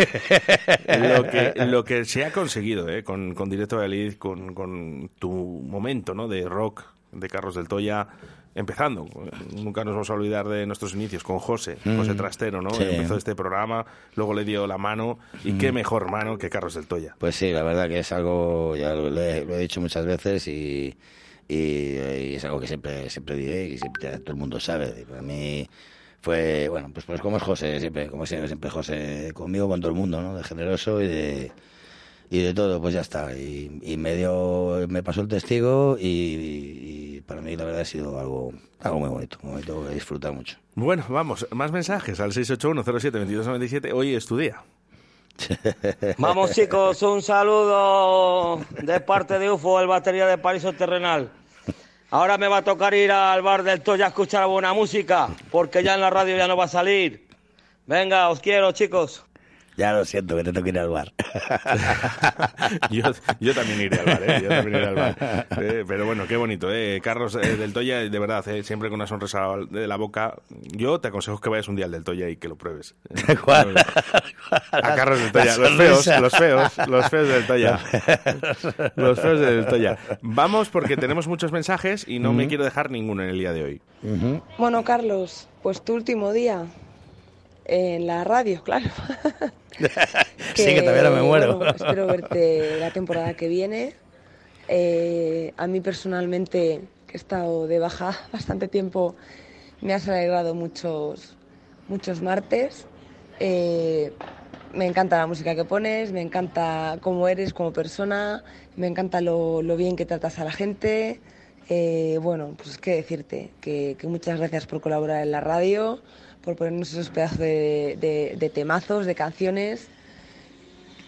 lo que, lo que se ha conseguido ¿eh? con, con Directo Valladolid, con, con tu momento ¿no? de rock de Carlos del Toya, empezando. Nunca nos vamos a olvidar de nuestros inicios con José, Mm. José Trastero, ¿no? Sí. Empezó este programa, luego le dio la mano, y Mm. qué mejor mano que Carlos del Toya. Pues sí, la verdad que es algo, ya lo, lo he, lo he dicho muchas veces y, y, y es algo que siempre, siempre diré y siempre todo el mundo sabe. Para mí fue, bueno, pues, pues como es José, siempre, como siempre, siempre José conmigo, con todo el mundo, ¿no? De generoso y de, y de todo, pues ya está. Y, y me dio, me pasó el testigo y, para mí la verdad ha sido algo, algo muy bonito, muy bonito de disfrutar mucho. Bueno, vamos, más mensajes al 681-07-2297. Hoy es tu día. [laughs] Vamos chicos, un saludo de parte de UFO, el batería de Paraíso Terrenal. Ahora me va a tocar ir al bar del Toya a escuchar buena música, porque ya en la radio ya no va a salir. Venga, os quiero chicos. Ya lo siento, que te tengo que ir al bar. [laughs] yo, yo también iré al bar, ¿eh? Yo también iré al bar. Eh, pero bueno, qué bonito, ¿eh? Carlos eh, del Toya, de verdad, ¿eh? siempre con una sonrisa de la boca. Yo te aconsejo que vayas un día al del Toya y que lo pruebes. [laughs] ¿eh? ¿Cuál? A Carlos del Toya. Los feos, los feos, los feos del Toya. Los feos del Toya. Vamos porque tenemos muchos mensajes y no me quiero dejar ninguno en el día de hoy. Bueno, Carlos, pues tu último día en la radio, claro. [laughs] Sí, que todavía no me muero. bueno, espero verte la temporada que viene. Eh, a mí personalmente, que he estado de baja [laughs] bastante tiempo, me has alegrado muchos, muchos martes. Eh, me encanta la música que pones, me encanta cómo eres como persona, me encanta lo, lo bien que tratas a la gente. Eh, bueno, pues qué decirte, que, que muchas gracias por colaborar en la radio, por ponernos esos pedazos de, de- de temazos, de canciones.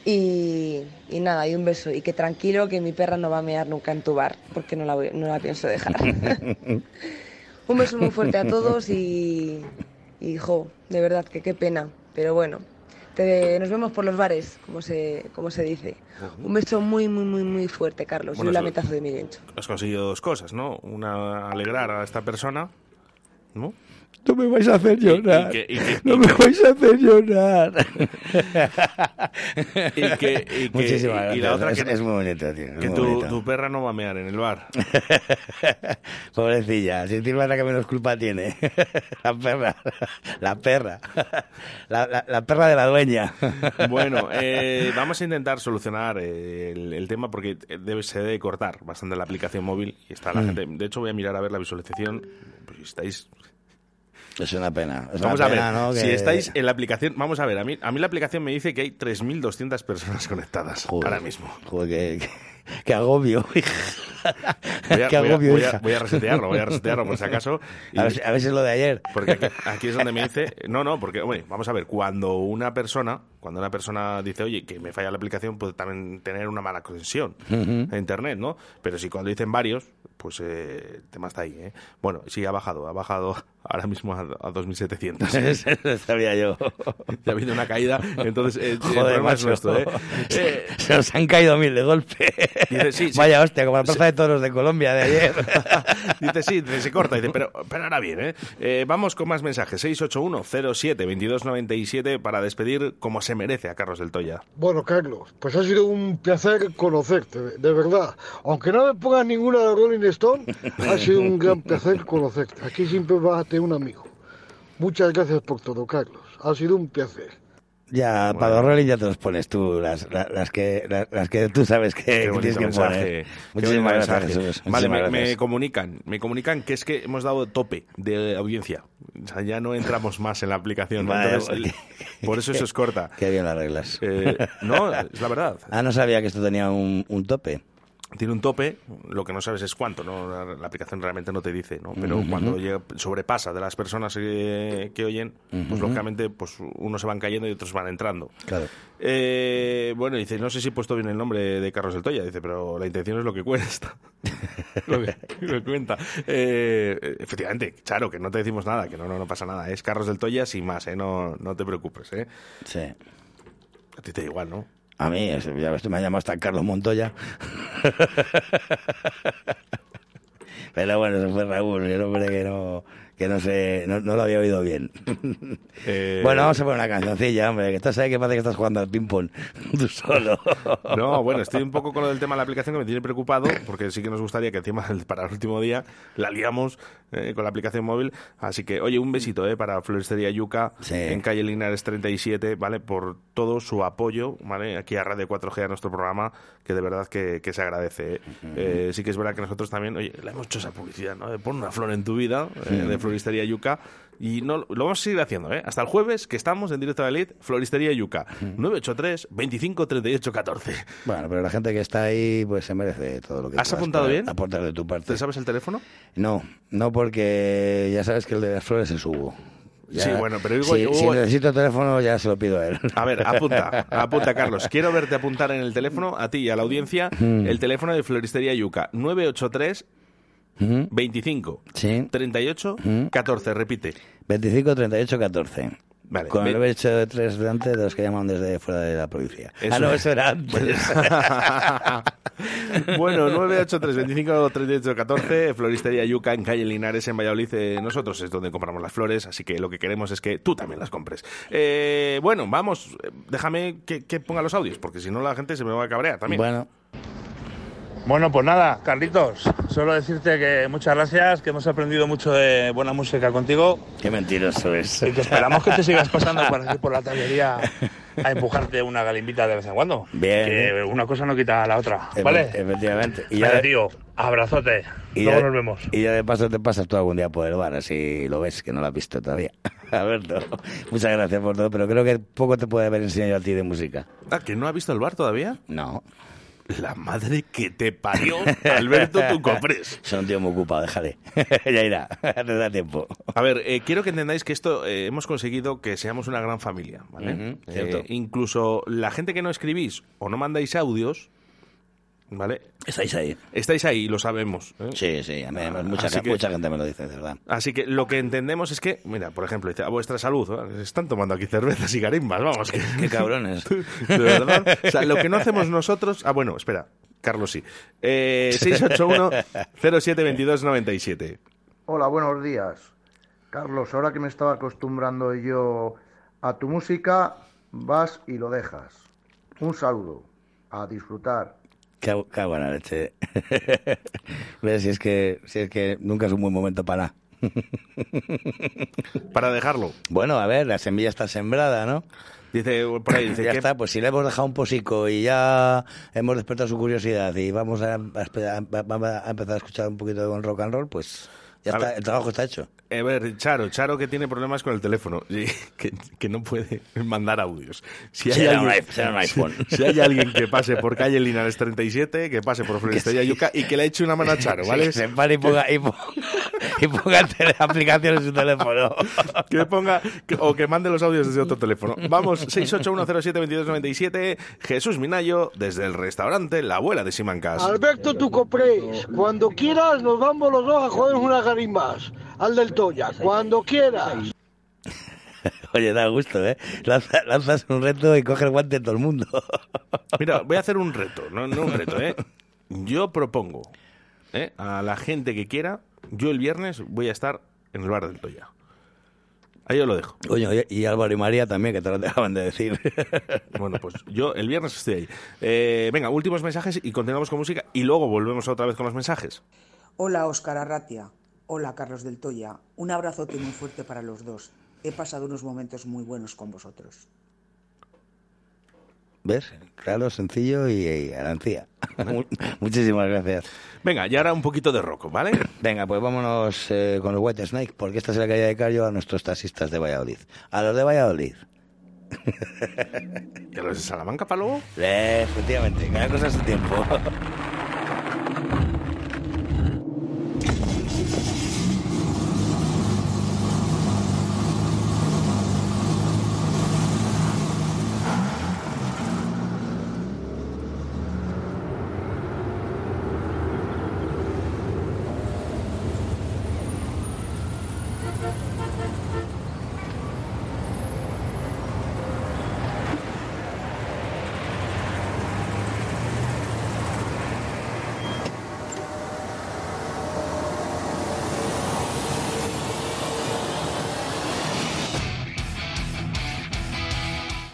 Y, y nada, y un beso. Y que tranquilo, que mi perra no va a mear nunca en tu bar, porque no la, voy- no la pienso dejar. [laughs] un beso muy fuerte a todos y, y jo, de verdad que qué pena. Pero bueno, te- nos vemos por los bares, como se, como se dice. Un beso muy, muy, muy, muy fuerte, Carlos. Bueno, y un lamentazo de Mirencho. Has conseguido dos cosas, ¿no? Una, alegrar a esta persona, ¿no? No me vais a hacer llorar. que- y que- no y me que- vais a hacer llorar. [laughs] Y que, y que- Muchísimas y gracias. la otra es, que, es muy bonito, tío. es que tu, bonito. tu perra no va a mear en el bar. [laughs] Pobrecilla, si encima es la que menos culpa tiene. [laughs] la perra. La perra. La, la- la perra de la dueña. Bueno, eh, vamos a intentar solucionar eh, el, el tema porque debe, se debe cortar bastante la aplicación móvil y está la Mm. gente. De hecho, voy a mirar a ver la visualización. Pues estáis. Es una pena. es Vamos una a ver, si que- estáis en la aplicación, vamos a ver, a mí, a mí la aplicación me dice que hay 3.200 personas conectadas ahora mismo. Joder, qué agobio. [laughs] Voy a, Qué voy a- agobio, voy a- hija. voy a resetearlo, voy a resetearlo por si acaso. Y- A ver, si- a ver si es lo de ayer. Porque aquí, aquí es donde me dice, no, no, porque, hombre, vamos a ver, cuando una persona, cuando una persona dice, oye, que me falla la aplicación, puede también tener una mala conexión Ujú. a internet, ¿no? Pero si cuando dicen varios, pues eh, el tema está ahí, ¿eh? Bueno, sí, ha bajado, ha bajado ahora mismo a, a 2700. [laughs] Eso sabía yo. [laughs] Ya ha habido una caída, entonces eh, el Joder, problema es macho. nuestro, ¿eh? [laughs] Eh, Se nos han caído mil de golpe. Dice, sí, sí. Vaya hostia, como la plaza de toros de Colombia de ayer. Dice, sí, dice, se corta. Dice, pero, pero ahora bien, ¿eh? Eh, Vamos con más mensajes. 681-07-2297 para despedir como se merece a Carlos del Toya. Bueno, Carlos, pues ha sido un placer conocerte, de verdad. Aunque no me pongas ninguna de Rolling Stone, ha sido un gran placer conocerte. Aquí siempre vas a tener un amigo. Muchas gracias por todo, Carlos. Ha sido un placer. Ya, para los Rolling ya te los pones tú, las, las, las que, las, las que tú sabes que, Qué que tienes que mensaje. poner. Muchísimas gracias, mensaje. Jesús. Vale, me, me comunican, me comunican que es que hemos dado tope de audiencia. O sea, ya no entramos más en la aplicación. Vale, Entonces, por eso eso es [laughs] corta. Qué bien las reglas. Eh, no, es la verdad. Ah, no sabía que esto tenía un, un tope. Tiene un tope, lo que no sabes es cuánto, ¿no? La, la aplicación realmente no te dice, ¿no? Pero cuando llega- sobrepasa de las personas que, que oyen, pues lógicamente pues unos se van cayendo y otros van entrando. Claro. Eh, bueno, dice, no sé si he puesto bien el nombre de Carlos del Toya, dice, pero la intención es lo que cuesta. [laughs] lo, que, lo que cuenta. Eh, efectivamente, claro, que no te decimos nada, que no, no, no pasa nada. Es Carlos del Toya sin más, ¿eh? No, no te preocupes, ¿eh? Sí. A ti te da igual, ¿no? A mí, ya ves, tú me has llamado hasta Carlos Montoya. [laughs] Pero bueno, eso fue Raúl, el hombre que no, que no sé, no, no lo había oído bien. [laughs] Eh, Bueno, vamos a poner una cancioncilla, hombre, que estás ahí que parece que estás jugando al ping-pong [laughs] tú solo. No, bueno, estoy un poco con lo del tema de la aplicación que me tiene preocupado, porque sí que nos gustaría que encima [laughs] para el último día la liamos eh, con la aplicación móvil. Así que, oye, un besito eh, para Floristería Yuca en calle Linares 37, ¿vale? Por todo su apoyo, ¿vale? Aquí a Radio 4G, a nuestro programa, que de verdad que, que se agradece. ¿eh? Eh, sí que es verdad que nosotros también, oye, le hemos hecho esa publicidad, ¿no? De pon una flor en tu vida, Mm. de Floristería Yuca. Y no, lo vamos a seguir haciendo, ¿eh? Hasta el jueves, que estamos en directo de Elite, Floristería Yuca. 983 25 38 14. Bueno, pero la gente que está ahí, pues se merece todo lo que ¿Has apuntado bien? aportar de tu parte. ¿Te sabes el teléfono? No, no porque ya sabes que el de las flores es Hugo. Ya- Sí, bueno, pero digo, si, yo- si necesito teléfono ya se lo pido a él. A ver, apunta, [laughs] apunta, Carlos. Quiero verte apuntar en el teléfono, a ti y a la audiencia, Mm. el teléfono de Floristería Yuca. 983 Ujú. 25 Sí. 38 Mm. 14. Repite. 25, 38, 14. Vale. Con Ve- el haber hecho de tres delante de los que llaman desde fuera de la provincia. Eso ah, no, es. eso era antes. [laughs] bueno, 983 25 38 14, Floristería Yuca en calle Linares, en Valladolid. Eh, nosotros es donde compramos las flores, así que lo que queremos es que tú también las compres. Eh, bueno, vamos, eh, déjame que, que ponga los audios, porque si no la gente se me va a cabrear también. Bueno. Bueno, pues nada, Carlitos, solo decirte que muchas gracias, que hemos aprendido mucho de buena música contigo. Qué mentiroso es. Y que esperamos que te sigas pasando por aquí por la tallería [laughs] a empujarte una galimbita de vez en cuando. Bien. Que una cosa no quita a la otra, ¿vale? Efectivamente. Y ya, tío, abrazote. y Luego ya- nos vemos. Y ya de paso te pasas tú algún día por el bar, así lo ves, que no lo has visto todavía. A ver, no. Muchas gracias por todo, pero creo que poco te puede haber enseñado a ti de música. Ah, ¿que no ha visto el bar todavía? No. La madre que te parió, Alberto Tucopres. [laughs] Soy un tío muy ocupado, déjale. [laughs] ya irá, [laughs] te da tiempo. A ver, eh, quiero que entendáis que esto eh, hemos conseguido que seamos una gran familia, ¿vale? Eh, cierto. incluso la gente que no escribís o no mandáis audios, ¿vale? Estáis ahí. Estáis ahí, lo sabemos. ¿eh? Sí, sí, a mí, mucha, Así que- mucha gente me lo dice, de verdad. Así que lo que entendemos es que, mira, por ejemplo, dice, a vuestra salud, ¿eh? están tomando aquí cervezas y garimbas, vamos. Que, Qué cabrones. [laughs] de verdad. O sea, lo que no hacemos nosotros... Ah, bueno, espera, Carlos sí. Eh, [laughs] 681-072297. Hola, buenos días. Carlos, ahora que me estaba acostumbrando yo a tu música, vas y lo dejas. Un saludo. A disfrutar. Qué, qué buena leche. [laughs] Ves, si es, que, si es que nunca es un buen momento para. [laughs] Para dejarlo. Bueno, a ver, la semilla está sembrada, ¿no? Dice por ahí, dice ya que- está, pues si le hemos dejado un posico y ya hemos despertado su curiosidad y vamos a, a empezar a escuchar un poquito de rock and roll, pues Ya está, el trabajo está hecho. A ver, Charo, Charo que tiene problemas con el teléfono, sí, [laughs] que, que no puede mandar audios. Si hay, Será alguien, será un iPhone. si hay alguien que pase por calle Linares 37, que pase por Florestería [laughs] Yuca y que le eche una mano a Charo, ¿vale? Que se pare y ponga, y ponga, y ponga tele- aplicaciones en su teléfono. [laughs] que ponga que- o que mande los audios desde otro teléfono. Vamos, 681072297, Jesús Minayo, desde el restaurante La Abuela de Simancas. Alberto tu coprés, cuando quieras nos vamos los dos a joder una garimbas. Al del Toya, cuando quieras. [laughs] Oye, da gusto, ¿eh? Lanza- lanzas un reto y coge el guante todo el mundo. [laughs] Mira, voy a hacer un reto, no, no un reto, ¿eh? [laughs] Yo propongo ¿eh? a la gente que quiera, yo el viernes voy a estar en el bar del Toya. Ahí os lo dejo. Coño, y- y Álvaro y María también, que te lo acaban de decir. Bueno, pues yo el viernes estoy ahí. Eh, venga, últimos mensajes y continuamos con música y luego volvemos otra vez con los mensajes. Hola Óscar Arratia. Hola Carlos del Toya. Un abrazote muy fuerte para los dos. He pasado unos momentos muy buenos con vosotros. ¿Ves? Claro, sencillo y, y [laughs] Muchísimas gracias. Venga, y ahora un poquito de rock, ¿vale? [coughs] Venga, pues vámonos eh, con los White Snake, porque esta es la que dedicar yo a nuestros taxistas de Valladolid. A los de Valladolid. ¿Y a los de Salamanca para luego? [laughs] Eh, efectivamente, cada cosa a su tiempo. [laughs]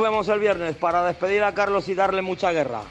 Nos vemos el viernes para despedir a Carlos y darle mucha guerra.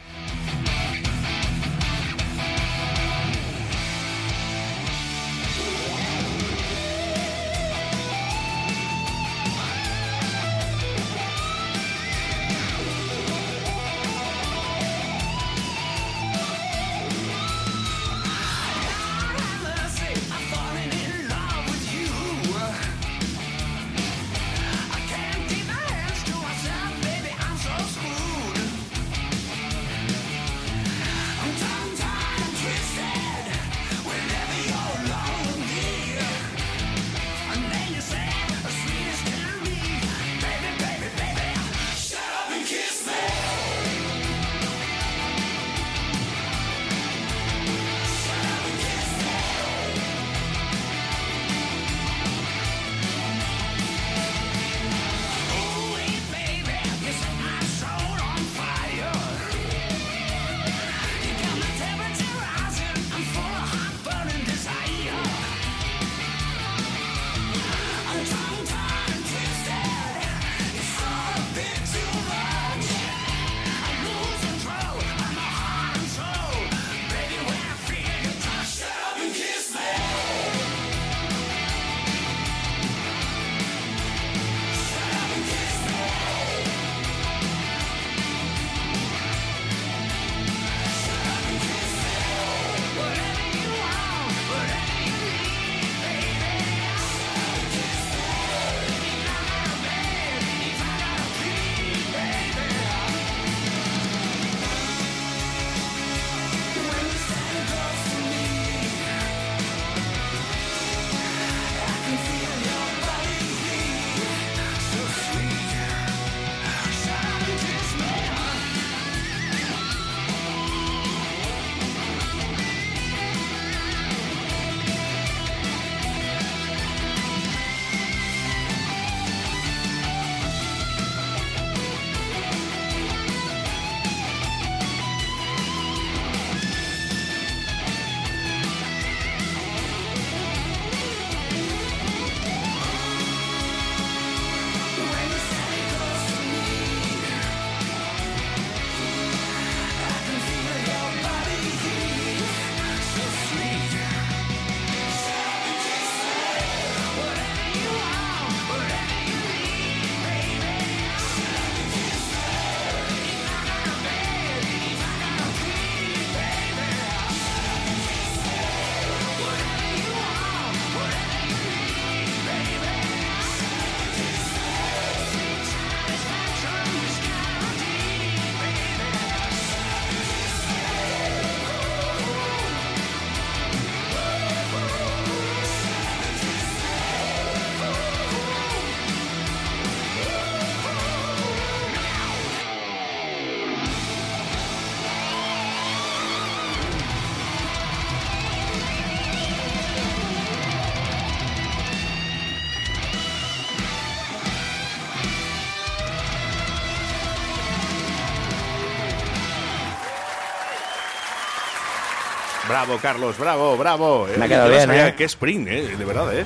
Bravo, Carlos, bravo, bravo. Me ha quedado bien, ¿eh? Qué sprint, eh, de verdad, ¿eh?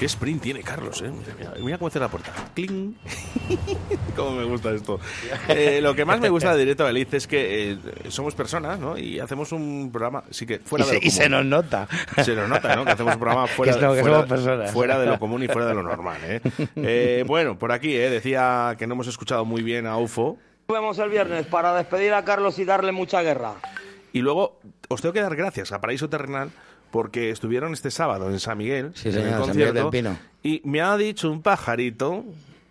Qué sprint tiene Carlos, ¿eh? Mira, mira, cómo hace la puerta. ¡Cling! [laughs] cómo me gusta esto. Eh, lo que más me gusta de Directo a Beliz es que eh, somos personas, ¿no? Y hacemos un programa, sí que fuera Y de se- lo y se común. nos nota. Se nos nota, ¿no? Que hacemos un programa fuera, [laughs] Que somos- que fuera- somos personas. fuera de lo común y fuera de lo normal, ¿eh? Eh, bueno, por aquí, ¿eh? Decía que no hemos escuchado muy bien a UFO. Nos vemos el viernes para despedir a Carlos y darle mucha guerra. Y luego os tengo que dar gracias a Paraíso Terrenal porque estuvieron este sábado en San Miguel, Sí, en señor, el San concierto, Miguel del Pino. y me ha dicho un pajarito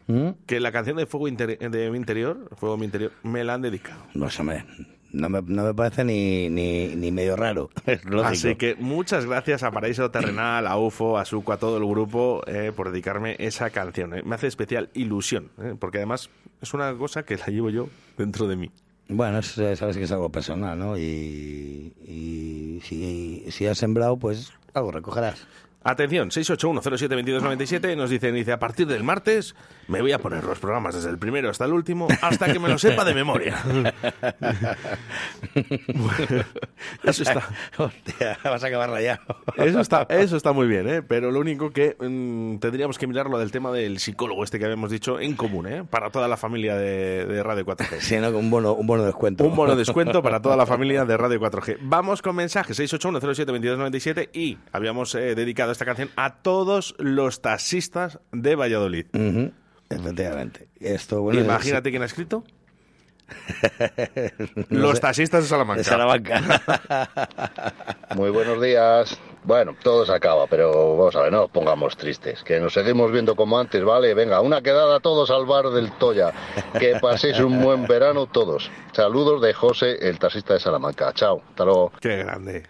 ¿Mm? que la canción de Fuego Inter- de mi interior, Fuego mi interior, me la han dedicado. No, hombre, no me, no me parece ni, ni, ni medio raro. [laughs] Así que muchas gracias a Paraíso Terrenal, a UFO, a Suco, a todo el grupo eh, por dedicarme esa canción. eh. Me hace especial ilusión, eh, porque además es una cosa que la llevo yo dentro de mí. Bueno, es- eh, sabes que es algo personal, ¿no? Y, y si, si has sembrado, pues algo recogerás. Atención, 681072297 nos dicen, dice, a partir del martes me voy a poner los programas desde el primero hasta el último hasta que me lo sepa de memoria. [laughs] Bueno, eso está. Hostia, vas a acabar rayado. Eso está, eso está muy bien, ¿eh? pero lo único que mm, tendríamos que mirar lo del tema del psicólogo este que habíamos dicho en común, ¿eh? para toda la familia de, de Radio 4G. [laughs] Sí, ¿no? Un bono, un bono de descuento. Un bono de descuento para toda la [laughs] familia de Radio 4G. Vamos con mensajes 681072297 y habíamos eh, dedicado esta canción a todos los taxistas de Valladolid. Ujú, Efectivamente. Esto, bueno, Imagínate quién ha escrito. [laughs] No los sé. taxistas de Salamanca. De Salamanca. [laughs] Muy buenos días. Bueno, todo se acaba, pero vamos a ver, no nos pongamos tristes. Que nos seguimos viendo como antes, ¿vale? Venga, una quedada todos al bar del Toya. Que paséis un buen verano todos. Saludos de José, el taxista de Salamanca. Chao, hasta luego. Qué grande.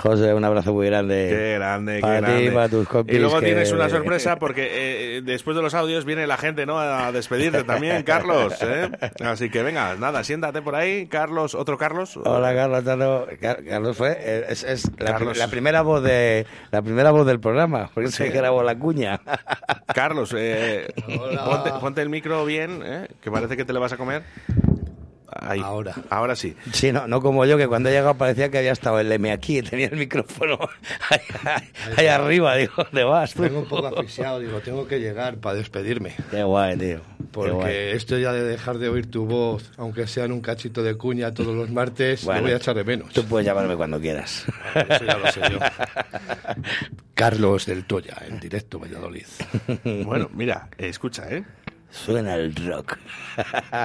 José, un abrazo muy grande. Qué grande, qué para grande. ti, para tus compis. y luego que- tienes una sorpresa porque eh, después de los audios viene la gente ¿no? a despedirte también, [laughs] Carlos. ¿eh? Así que venga, nada, siéntate por ahí. Carlos, otro Carlos. Hola Carlos, Car- Carlos fue eh, es, es la, Carlos. pri- la primera voz de la primera voz del programa, porque se grabó la cuña. Carlos, eh, [laughs] ponte, ponte el micro bien, ¿eh? que parece que te lo vas a comer. Ahí. Ahora. Ahora sí. Sí, no, no como yo, que cuando he llegado parecía que había estado el M aquí y [laughs] tenía el micrófono ahí, ahí- ahí arriba. Digo, ¿dónde vas? tú? Vengo un poco asfixiado, digo, tengo que llegar para despedirme. Qué guay, tío. Porque guay. esto ya de dejar de oír tu voz, aunque sea en un cachito de cuña todos los martes, Bueno, lo voy a echar de menos. Tú puedes llamarme cuando quieras. Eso ya lo sé yo. Carlos del Toya, en directo Valladolid. Bueno, mira, escucha, ¿eh? Suena el rock. [laughs]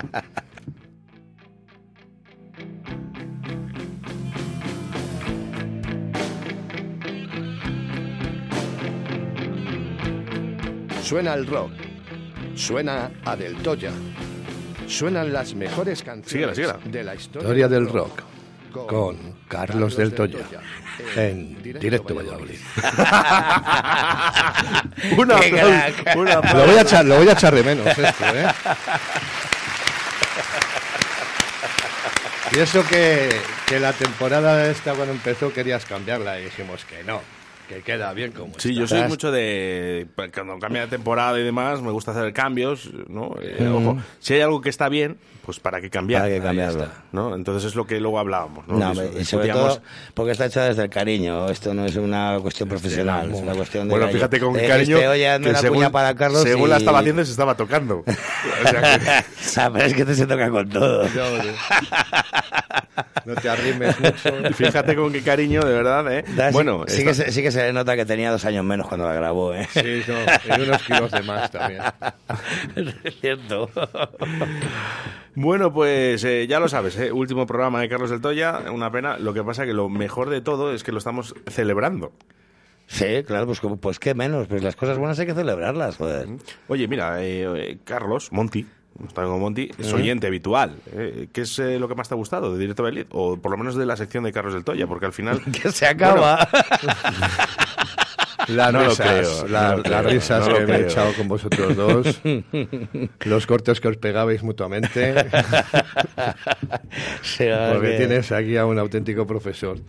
Suena el rock. Suena a Del Toya. Suenan las mejores canciones Síguela, síguela. de la historia, Historia del rock, con Carlos del Toya, en directo Valladolid. [laughs] Un Qué aplauso, crack. un aplauso. Lo voy a echar, lo voy a echar de menos esto, ¿eh? Y eso que, que la temporada esta cuando empezó querías cambiarla y dijimos que no, que queda bien como Sí, está. yo soy mucho de. Cuando cambia de temporada y demás, me gusta hacer cambios, ¿no? Eh, Ujú. Ojo, si hay algo que está bien, pues para qué cambiar. Para qué cambiarlo. ¿no? Entonces es lo que luego hablábamos, ¿no? No, y sobre todo porque está hecha desde el cariño. Esto no es una cuestión profesional, es una cuestión de. Bueno, fíjate con qué cariño. dijiste, Oye, que según, para Carlos. según y... la estaba haciendo, se estaba tocando. [laughs] O sea que- Ah, pero es que te se toca con todo. No te arrimes mucho. Fíjate con qué cariño, de verdad, ¿eh? Bueno, sí, esta- que se, sí que se le nota que tenía dos años menos cuando la grabó, ¿eh? Sí, no, y unos kilos de más también. [laughs] es cierto. Bueno, pues eh, ya lo sabes, ¿eh? último programa de Carlos del Toya, una pena. Lo que pasa que lo mejor de todo es que lo estamos celebrando. Sí, claro, pues, pues qué menos. Pues las cosas buenas hay que celebrarlas, joder. Oye, mira, eh, eh, Carlos, Monty, está con Monty, es ¿Eh? oyente habitual. eh, ¿Qué es eh, lo que más te ha gustado de Directo Valladolid? O por lo menos de la sección de Carlos del Toya, porque al final... [laughs] que se acaba. [laughs] Las No lo risas, creo, la- no creo, las risas no lo que me he echado con vosotros dos, [laughs] los cortes que os pegabais mutuamente, porque que- tienes aquí a un auténtico profesor.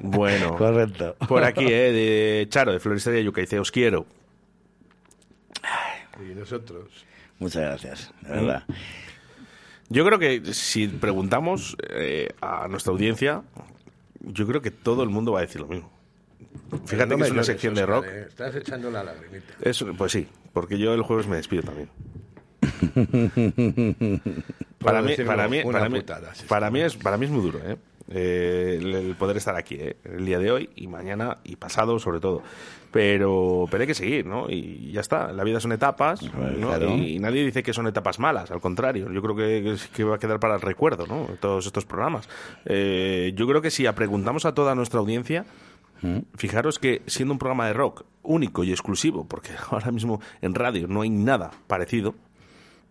Bueno, Correcto. por aquí, eh, de Charo, de Floristería Yuca, dice, os quiero. Y nosotros. Muchas gracias, de verdad. Yo creo que si preguntamos eh, a nuestra audiencia, yo creo que todo el mundo va a decir lo mismo. Fíjate No que es una sección de rock. eh, Estás echando la lagrimita. Es- pues sí, porque yo el jueves me despido también. [laughs] Para mí, para mí, para mí, putada, para mí es, para mí es muy duro, ¿eh? Eh, el, poder estar aquí, ¿eh? el día de hoy y mañana y pasado sobre todo. Pero, pero hay que seguir, ¿no? Y ya está. La vida son etapas, ¿no? claro. Y, y nadie dice que son etapas malas, al contrario. Yo creo que, va a quedar para el recuerdo, ¿no? Todos estos programas. Eh, yo creo que si preguntamos a toda nuestra audiencia, Fijaros que siendo un programa de rock único y exclusivo, porque [laughs] ahora mismo en radio no hay nada parecido,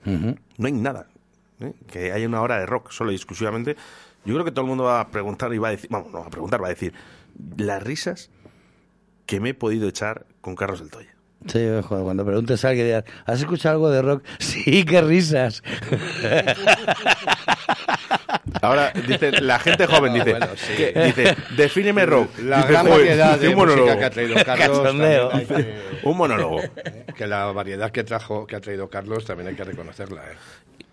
no hay nada ¿eh? que haya una hora de rock solo y exclusivamente, yo creo que todo el mundo va a preguntar y va a decir, vamos, no va a preguntar, va a decir las risas que me he podido echar con Carlos del Toya. Sí, joder, cuando preguntes a alguien, dirás, ¿has escuchado algo de rock? [laughs] Sí, qué risas. [laughs] Ahora dice la gente joven dice, bueno, sí. que- dice, defíneme rock. La [laughs] Dice, gran variedad de un monólogo. música que ha traído Carlos. Que- Un monólogo. Que la variedad que trajo, que ha traído Carlos también hay que reconocerla. ¿eh?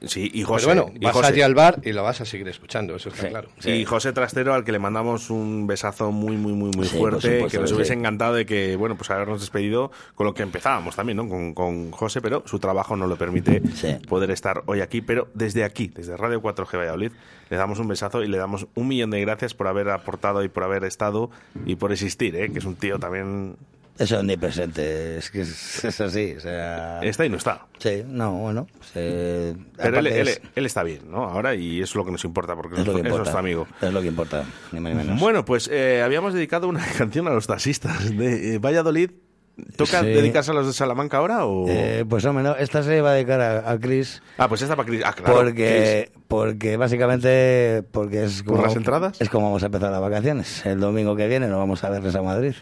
Sí, y Pero José. bueno, y vas José. allí al bar y lo vas a seguir escuchando, eso está claro. Y José Trastero, al que le mandamos un besazo muy, muy, muy, muy fuerte, supuesto que nos hubiese encantado de que, bueno, pues habernos despedido con lo que empezábamos también, ¿no? Con, con José, pero su trabajo no lo permite poder estar hoy aquí. Pero desde aquí, desde Radio 4G Valladolid, le damos un besazo y le damos un millón de gracias por haber aportado y por haber estado y por existir, ¿eh? Que es un tío también... Eso ni presente, es que es, es así, o sea... Está y no está. Sí, no, bueno, pues, eh, Pero él, él- es- él está bien, ¿no? Ahora, y es lo que nos importa, porque es es, lo que es importa. nuestro amigo. Es lo que importa, ni más ni menos. Bueno, pues eh, habíamos dedicado una [laughs] canción a los taxistas de eh, Valladolid. ¿Toca Sí. dedicarse a los de Salamanca ahora o...? Eh, pues hombre, no, esta se va a dedicar a, a Chris. Ah, pues esta para Chris. Ah, claro. porque, porque básicamente porque es ¿Por las entradas? Es como vamos a empezar las vacaciones. El domingo que viene nos vamos a verles a Madrid.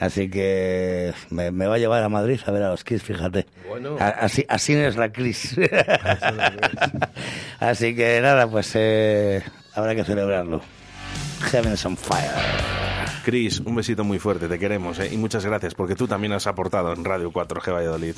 Así que me, me va a llevar a Madrid a ver a los Kiss, fíjate. Bueno. A- así, así es la Chris. [laughs] así que nada, pues eh, habrá que celebrarlo. Heaven's on fire. Chris, un besito muy fuerte, te queremos, ¿eh? Y muchas gracias, porque tú también has aportado en Radio 4G Valladolid.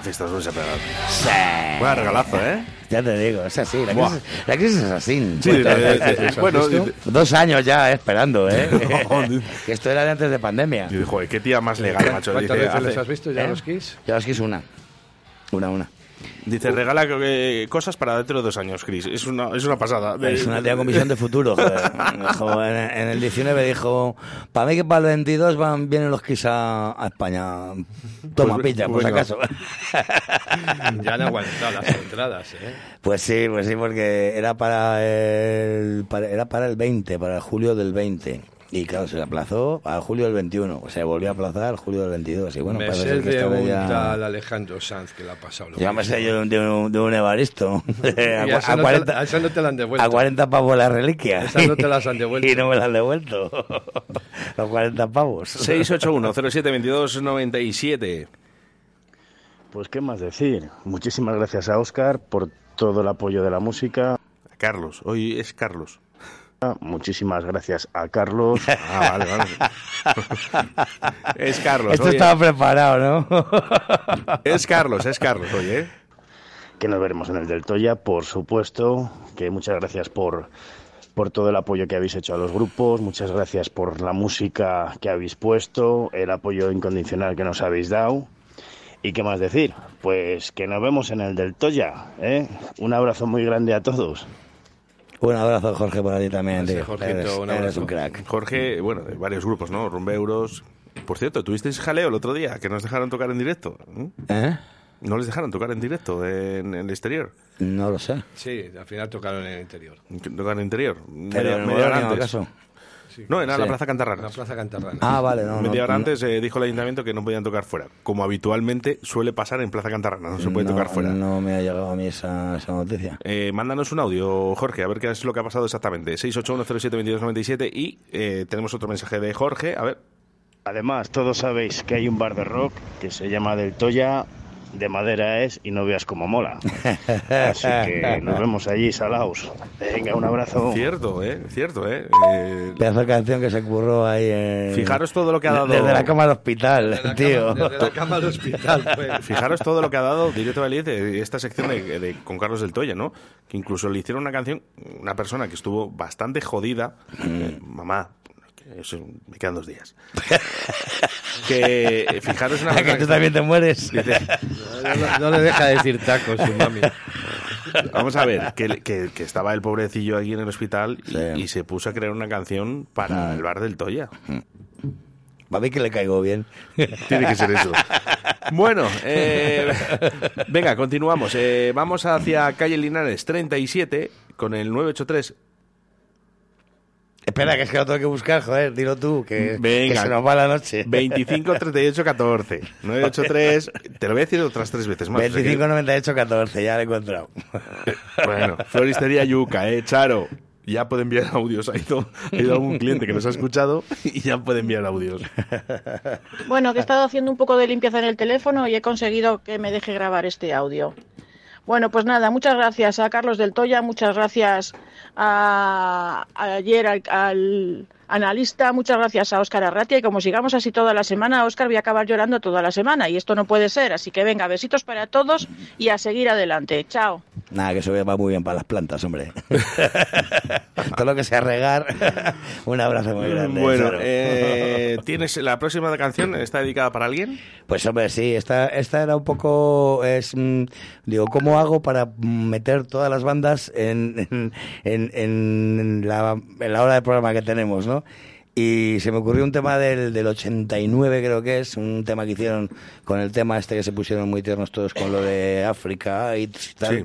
Buena fiesta, Pedral. Sí. Buen regalazo, ¿eh? Ya te digo, es así. La crisis, la crisis es así. Sí, eh, [laughs] bueno, dos años ya esperando, ¿eh? [laughs] No, [laughs] que esto era de antes de pandemia. Y dijo, qué tía más legal, macho. ¿Cuántas Dice, veces les has visto ya ¿Eh? los Kiss? Ya los Kiss una. Una, una. Dice, regala eh, cosas para dentro de dos años, Chris. Es una, es una pasada. Es una tía con visión de futuro, joder. [laughs] Dijo, en, en el 19 dijo, para mí que para el 22 van, vienen los Kiss a, a España. Toma, Pues, pilla, por si venga. acaso. [laughs] Ya han aguantado las entradas, ¿eh? Pues sí, pues sí, porque era para el, para- era para el 20, para el julio del 20. Y claro, se aplazó al julio del 21. Se volvió a aplazar al julio del 22. Y bueno, me parece sé que de un ya... tal Alejandro Sanz que le ha pasado Ya me sé yo de un, de un, de un Evaristo. [laughs] [laughs] a, esa a no te la- 40, a esa no te la han devuelto. a 40 pavos la reliquia. Esas no te las han [laughs] devuelto. y no me las han devuelto. Los 40 pavos. 681-0722-97. Pues qué más decir. Muchísimas gracias a Oscar por todo el apoyo de la música. Carlos, hoy es Carlos. Muchísimas gracias a Carlos. [laughs] Ah, vale, vale. Es Carlos. Esto oye. estaba preparado, ¿no? Es Carlos, es Carlos, oye. que nos veremos en el del Toya, por supuesto. Que muchas gracias por, por todo el apoyo que habéis hecho a los grupos. Muchas gracias por la música que habéis puesto, el apoyo incondicional que nos habéis dado. ¿Y qué más decir? Pues que nos vemos en el del Toya. ¿eh? Un abrazo muy grande a todos. Un abrazo, Jorge, por allí también, tío. Jorgito, eres, un eres abrazo. un crack. Jorge, bueno, de varios grupos, ¿no? Rumbeuros. Por cierto, ¿tuvisteis jaleo el otro día? Que nos dejaron tocar en directo. ¿eh? ¿Eh? ¿No les dejaron tocar en directo en, en el exterior? No lo sé. Sí, al final tocaron en el interior. ¿Tocar en el interior? Pero media Moderno, antes. No, era la. Plaza Cantarranas. La Plaza Cantarrana. Ah, vale, no, no, Media hora no. antes eh, dijo el ayuntamiento que no podían tocar fuera, como habitualmente suele pasar en Plaza Cantarrana, no se puede No, tocar fuera. No me ha llegado a mí esa, esa noticia. Eh, mándanos un audio, Jorge, a ver qué es lo que ha pasado exactamente. 681072297 y eh, tenemos otro mensaje de Jorge, a ver. Además, todos sabéis que hay un bar de rock que se llama Del Toya, de madera es y no veas cómo mola. Así que [laughs] nos vemos allí, salaos. Venga, un abrazo. Cierto, ¿eh? Cierto, ¿eh? Eh, Pedazo de canción que se curró ahí en... Fijaros todo lo que ha dado- Desde la cama al hospital, tío. Desde la cama al hospital. [laughs] pues. Fijaros todo lo que ha dado Directo Valid de esta sección de, de- con Carlos del Toya, ¿no? Que incluso le hicieron una canción, una persona que estuvo bastante jodida. eh, mamá, eso, me quedan dos días. [laughs] que eh, fijaros una ¿A [laughs] que tú también te mueres? [laughs] Dice- No, no le deja decir tacos su mami. Vamos a ver, que, que- que estaba el pobrecillo aquí en el hospital y, y se puso a crear una canción para el bar del Toya. Para mí que le caigo bien. Tiene que ser eso. Bueno, eh, venga, continuamos. Eh, vamos hacia calle Linares 37 con el 983. Espera, que es que lo tengo que buscar, joder, dilo tú, que, Venga. que se nos va la noche. 25 38 14 983 te lo voy a decir otras tres veces más. o sea que- 25, 98, 14, ya lo he encontrado. [laughs] Bueno, Floristería Yuca, eh, Charo. Ya puede enviar audios. Ha ido, ha ido algún cliente que nos ha escuchado y ya puede enviar audios. Bueno, que he estado haciendo un poco de limpieza en el teléfono y he conseguido que me deje grabar este audio. Bueno, pues nada, muchas gracias a Carlos del Toya, muchas gracias a, ayer al, al analista, muchas gracias a Óscar Arratia y como sigamos así toda la semana, Óscar voy a acabar llorando toda la semana y esto no puede ser, así que venga, besitos para todos y a seguir adelante. Chao. Nada, que eso va muy bien para las plantas, hombre. [laughs] Todo lo que sea regar, un abrazo muy grande. Bueno, eh, [laughs] ¿tienes la próxima canción? ¿Está dedicada para alguien? Pues hombre, sí, esta, esta era un poco, es, mm, digo, ¿cómo hago para meter todas las bandas en, en, en- en la, en la hora de programa que tenemos, ¿no? Y se me ocurrió un tema del, del 89, creo que es, un tema que hicieron con el tema este que se pusieron muy tiernos todos con lo de África y tal. Sí.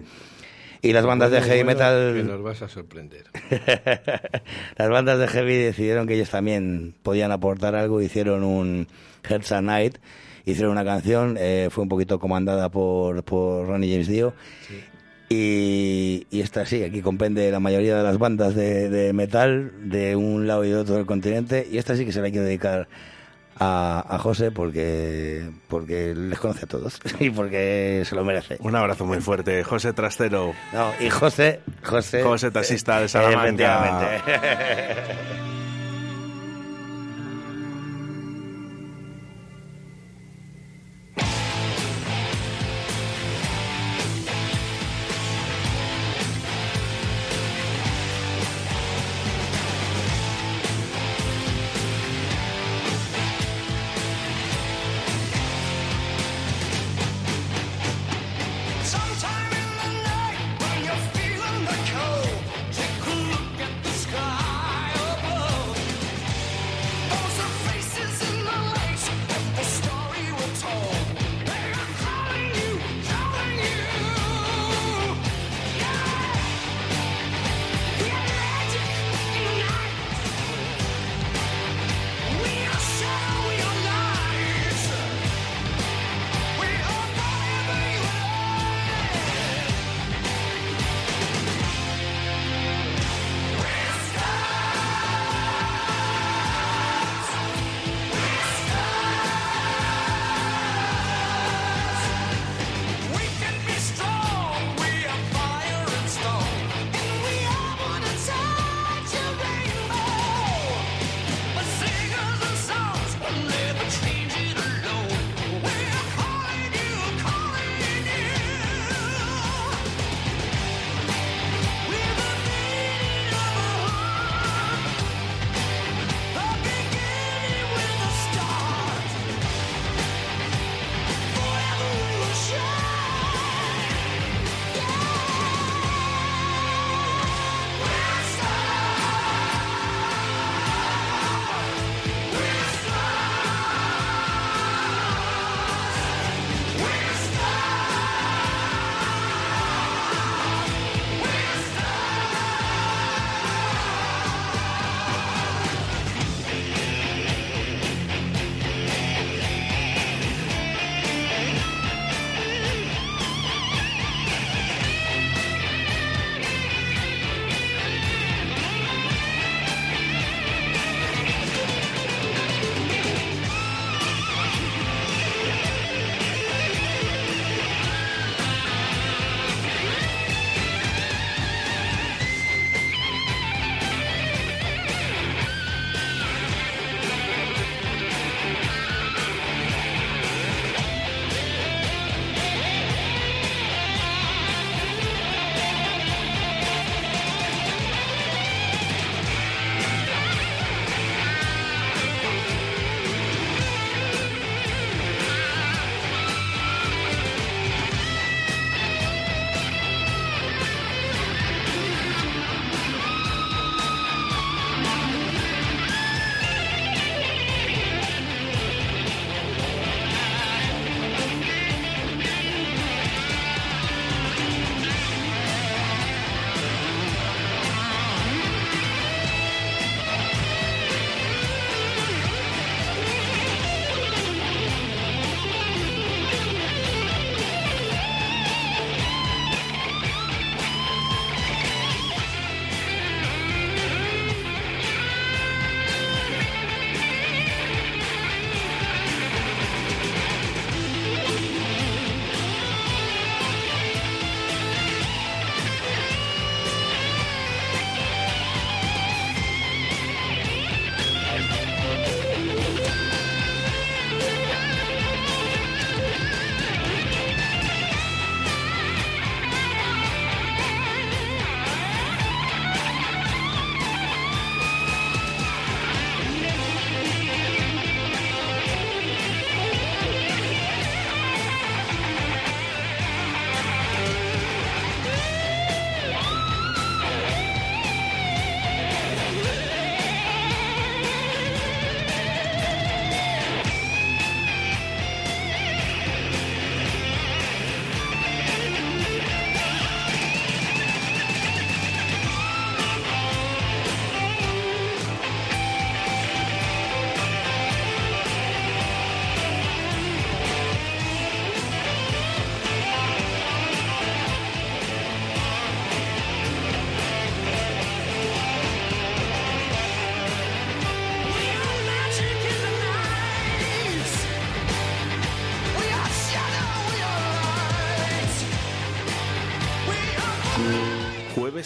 Y las bandas de heavy bueno, metal... Que nos vas a sorprender. [laughs] Las bandas de heavy decidieron que ellos también podían aportar algo, hicieron un Heads a Night, hicieron una canción, eh, fue un poquito comandada por, por Ronnie James Dio. Y, y esta sí, aquí comprende la mayoría de las bandas de, de metal de un lado y de otro del continente. Y esta sí que se la quiero dedicar a, a José porque, porque les conoce a todos [laughs] y porque se lo merece. Un abrazo muy fuerte, José Trastero. No, y José, José, José taxista de Salamanca. [laughs]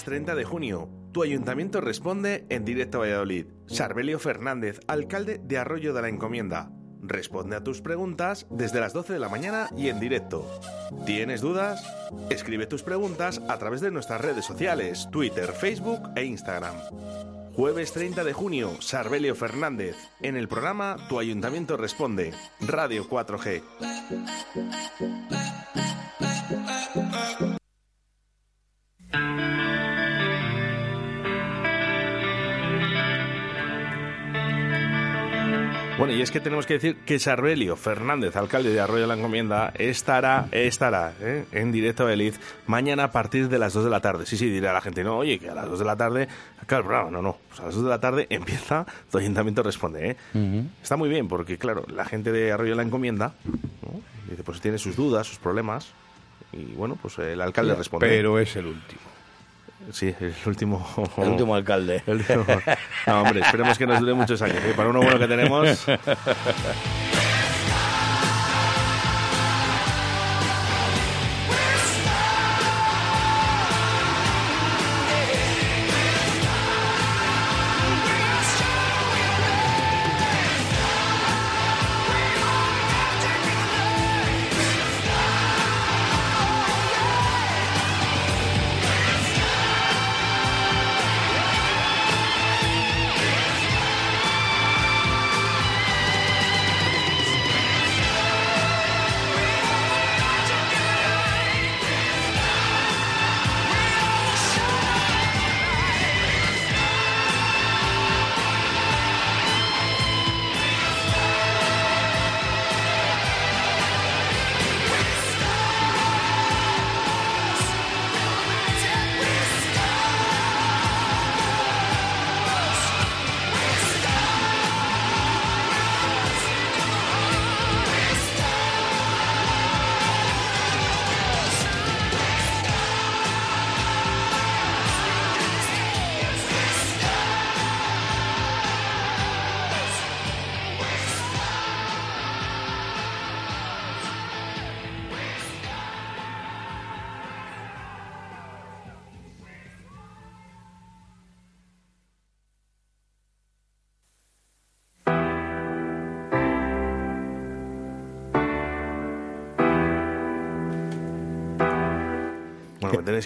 30 de junio. Tu ayuntamiento responde en directo a Valladolid. Sarbelio Fernández, alcalde de Arroyo de la Encomienda. Responde a tus preguntas desde las 12 de la mañana y en directo. ¿Tienes dudas? Escribe tus preguntas a través de nuestras redes sociales, Twitter, Facebook e Instagram. Jueves 30 de junio, Sarbelio Fernández. En el programa Tu Ayuntamiento Responde, Radio 4G. Y es que tenemos que decir que Sarbelio Fernández, alcalde de Arroyo de la Encomienda, estará, estará ¿eh? en directo a Eliz mañana a partir de las 2 de la tarde. Sí, sí, dirá la gente, no, oye, que a las 2 de la tarde, claro, no, no, no, pues a las 2 de la tarde [laughs] empieza, tu ayuntamiento responde. ¿eh? Está muy bien, porque claro, la gente de Arroyo de la Encomienda, ¿no? dice, pues tiene sus dudas, sus problemas, y bueno, pues el alcalde responde. Pero es el último. Sí, el último... El último alcalde. El último- No, hombre, esperemos que nos dure muchos años. ¿eh? Para uno bueno que tenemos... [laughs]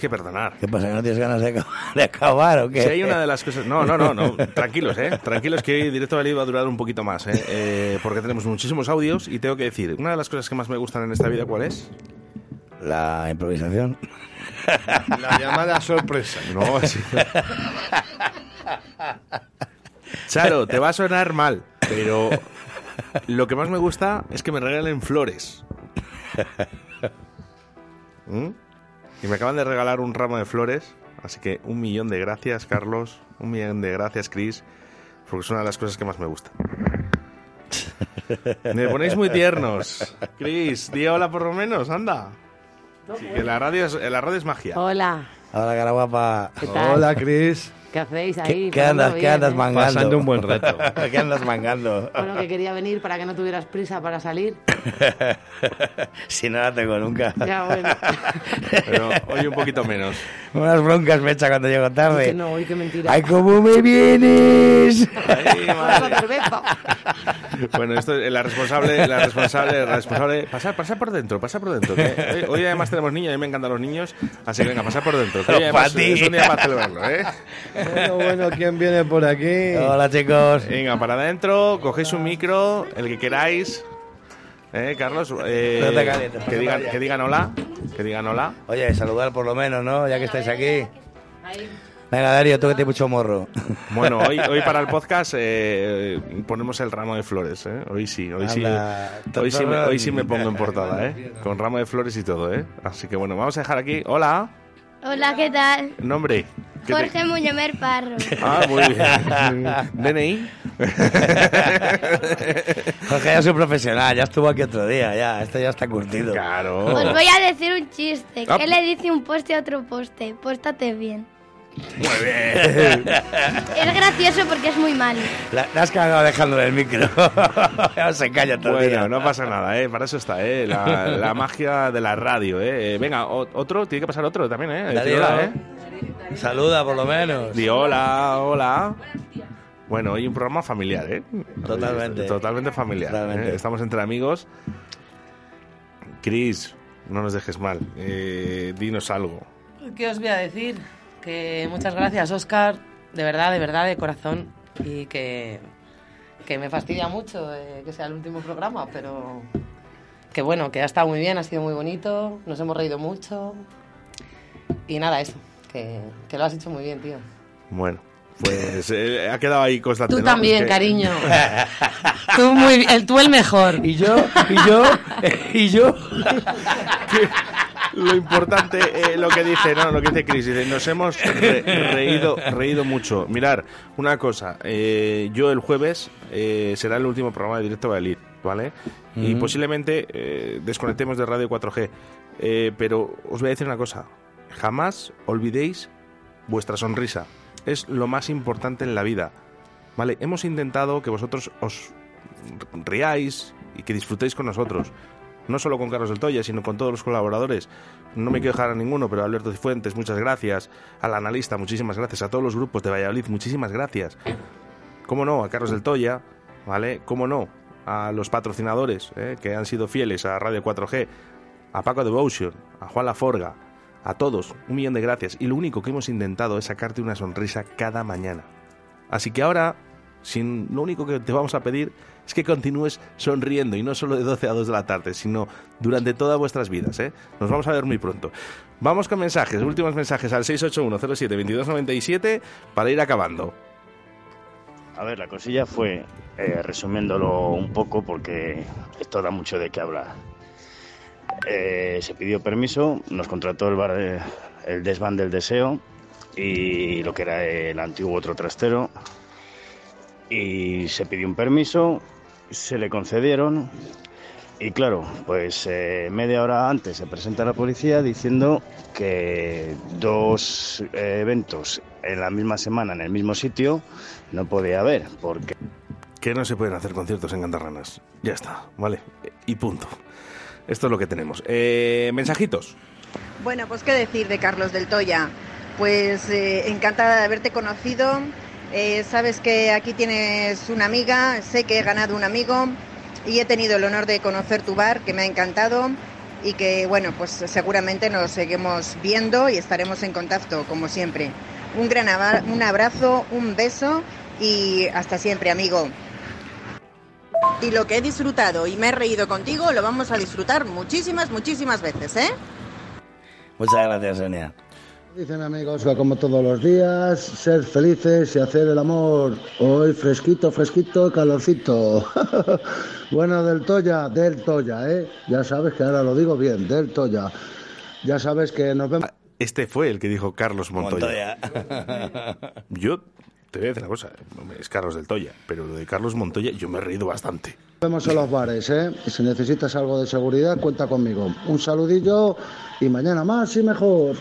que perdonar. ¿Qué pasa? ¿Que no tienes ganas de acabar, [laughs] de acabar o qué? Si hay una de las cosas... No, no, no, no. Tranquilos, ¿eh? Tranquilos que hoy Directo Valladolid va a durar un poquito más, ¿eh? Eh, Porque tenemos muchísimos audios y tengo que decir, una de las cosas que más me gustan en esta vida, ¿cuál es? La improvisación. La llamada sorpresa. No, sí. Charo, te va a sonar mal, pero lo que más me gusta es que me regalen flores. ¿Mm? Y me acaban de regalar un ramo de flores, así que un millón de gracias, Carlos. Un millón de gracias, Chris, porque es una de las cosas que más me gusta. [laughs] Me ponéis muy tiernos. Chris, di hola por lo menos, anda. Sí, que la radio es, la radio es magia. Hola, Hola, cara guapa. ¿Qué tal? Hola, Cris. ¿Qué hacéis ¿Qué, ahí? qué Pasando andas, qué bien, andas eh? mangando? Pasando un buen reto. [laughs] ¿Qué andas mangando? Bueno, que quería venir para que no tuvieras prisa para salir. [laughs] si no la tengo nunca. Ya, bueno. [laughs] Pero hoy un poquito menos. Unas broncas me echa cuando llego tarde. Que no, uy, qué mentira. ¡Ay, cómo me vienes! Vamos a cerveza. [laughs] Bueno, esto es la responsable, la responsable, la responsable. Pasar, pasar por dentro, pasar por dentro. que hoy, hoy además tenemos niños, a mí me encantan los niños, así que venga, pasar por dentro. Que hoy además es un día para celebrarlo, ¿eh? Bueno, bueno, ¿quién viene por aquí? Hola, chicos. Venga, para adentro, cogéis un micro, el que queráis. ¿Eh, Carlos? Eh, No te calientes, pasa que, digan, que digan hola, que digan hola. Oye, saludar por lo menos, ¿no? Ya que estáis aquí. Venga, Darío, tú que tienes mucho morro. [laughs] Bueno, hoy, hoy para el podcast eh, ponemos el ramo de flores, ¿eh? Hoy sí, hoy sí, hoy sí, me, tontorrón. hoy sí me pongo en portada, ¿eh? [laughs] Con ramo de flores y todo, ¿eh? Así que bueno, vamos a dejar aquí. Hola, Hola, ¿qué tal? nombre. ¿Qué te- Jorge Muñomer Parro. [laughs] Ah, muy bien. DNI. Jorge ya es un profesional, ya estuvo aquí otro día, ya. Esto ya está curtido. Claro. Os voy a decir un chiste. Ah. ¿Qué le dice un poste a otro poste? Póstate bien. Muy bien. [laughs] Es gracioso porque es muy malo. La, la has cagado dejándole el micro. [laughs] Se calla todo el día. Bueno, no pasa nada, ¿eh? Para eso está, ¿eh? La, la magia de la radio, ¿eh? Eh, Venga, o- otro, tiene que pasar otro también, ¿eh? Decir Darío. hola, ¿eh? Saluda, por lo menos. Di hola, hola. Bueno, hoy un programa familiar, ¿eh? Totalmente. Totalmente familiar. Totalmente. ¿eh? Estamos entre amigos. Cris, no nos dejes mal. Eh, dinos algo. ¿Qué os voy a decir? Que muchas gracias, Oscar, de verdad, de verdad, de corazón. Y que, que me fastidia mucho eh, que sea el último programa, pero que bueno, que ha estado muy bien, ha sido muy bonito, nos hemos reído mucho. Y nada, eso, que, que lo has hecho muy bien, tío. Bueno, pues eh, ha quedado ahí constante. Tú ¿no? también, Es que- cariño. [laughs] tú, muy, el, tú el mejor. Y yo, y yo, [laughs] y yo. [laughs] Lo importante, eh, lo que dice, no, lo que dice Chris, dice, nos hemos re- reído, reído mucho. Mirar, una cosa, eh, yo el jueves eh, será el último programa de Directo Valladolid, ¿vale? Y posiblemente eh, desconectemos de Radio 4G, eh, pero os voy a decir una cosa, jamás olvidéis vuestra sonrisa, es lo más importante en la vida, ¿vale? Hemos intentado que vosotros os riáis y que disfrutéis con nosotros. No solo con Carlos del Toya, sino con todos los colaboradores. No me quiero dejar a ninguno, pero a Alberto Cifuentes, muchas gracias. Al analista, muchísimas gracias. A todos los grupos de Valladolid, muchísimas gracias. ¿Cómo no? A Carlos del Toya, ¿vale? ¿Cómo no? A los patrocinadores ¿eh? que han sido fieles a Radio 4G, a Paco Devotion, a Juan Laforga, a todos, un millón de gracias. Y lo único que hemos intentado es sacarte una sonrisa cada mañana. Así que ahora, sin, lo único que te vamos a pedir es que continúes sonriendo y no solo de 12 a 2 de la tarde, sino durante todas vuestras vidas. ¿eh? Nos vamos a ver muy pronto. Vamos con mensajes, últimos mensajes al 681072297 para ir acabando. A ver, la cosilla fue, eh, resumiéndolo un poco, porque esto da mucho de qué hablar. Eh, se pidió permiso, nos contrató el bar, eh, el desván del deseo y lo que era el antiguo otro trastero. Y se pidió un permiso, se le concedieron y claro, pues eh, media hora antes se presenta la policía diciendo que dos eh, eventos en la misma semana en el mismo sitio no podía haber, porque Que no se pueden hacer conciertos en Cantarranas. Ya está, ¿vale? Y punto. Esto es lo que tenemos. Eh, mensajitos. Bueno, pues qué decir de Carlos del Toya. Pues eh, encantada de haberte conocido. Eh, sabes que aquí tienes una amiga, sé que he ganado un amigo y he tenido el honor de conocer tu bar, que me ha encantado y que, bueno, pues seguramente nos seguimos viendo y estaremos en contacto, como siempre. Un gran abrazo, un beso y hasta siempre, amigo. Y lo que he disfrutado y me he reído contigo, lo vamos a disfrutar muchísimas, muchísimas veces, ¿eh? Muchas gracias, Sonia. Dicen amigos que como todos los días, ser felices y hacer el amor. Hoy fresquito, fresquito, calorcito. [laughs] bueno, del Toya, del Toya, ¿eh? Ya sabes que ahora lo digo bien, del Toya. Ya sabes que nos vemos. Este fue el que dijo Carlos Montoya. Montoya. [laughs] Yo te voy a decir una cosa, es Carlos del Toya, pero lo de Carlos Montoya yo me he reído bastante. Vemos en los bares, ¿eh? Y si necesitas algo de seguridad, cuenta conmigo. Un saludillo y mañana más y mejor.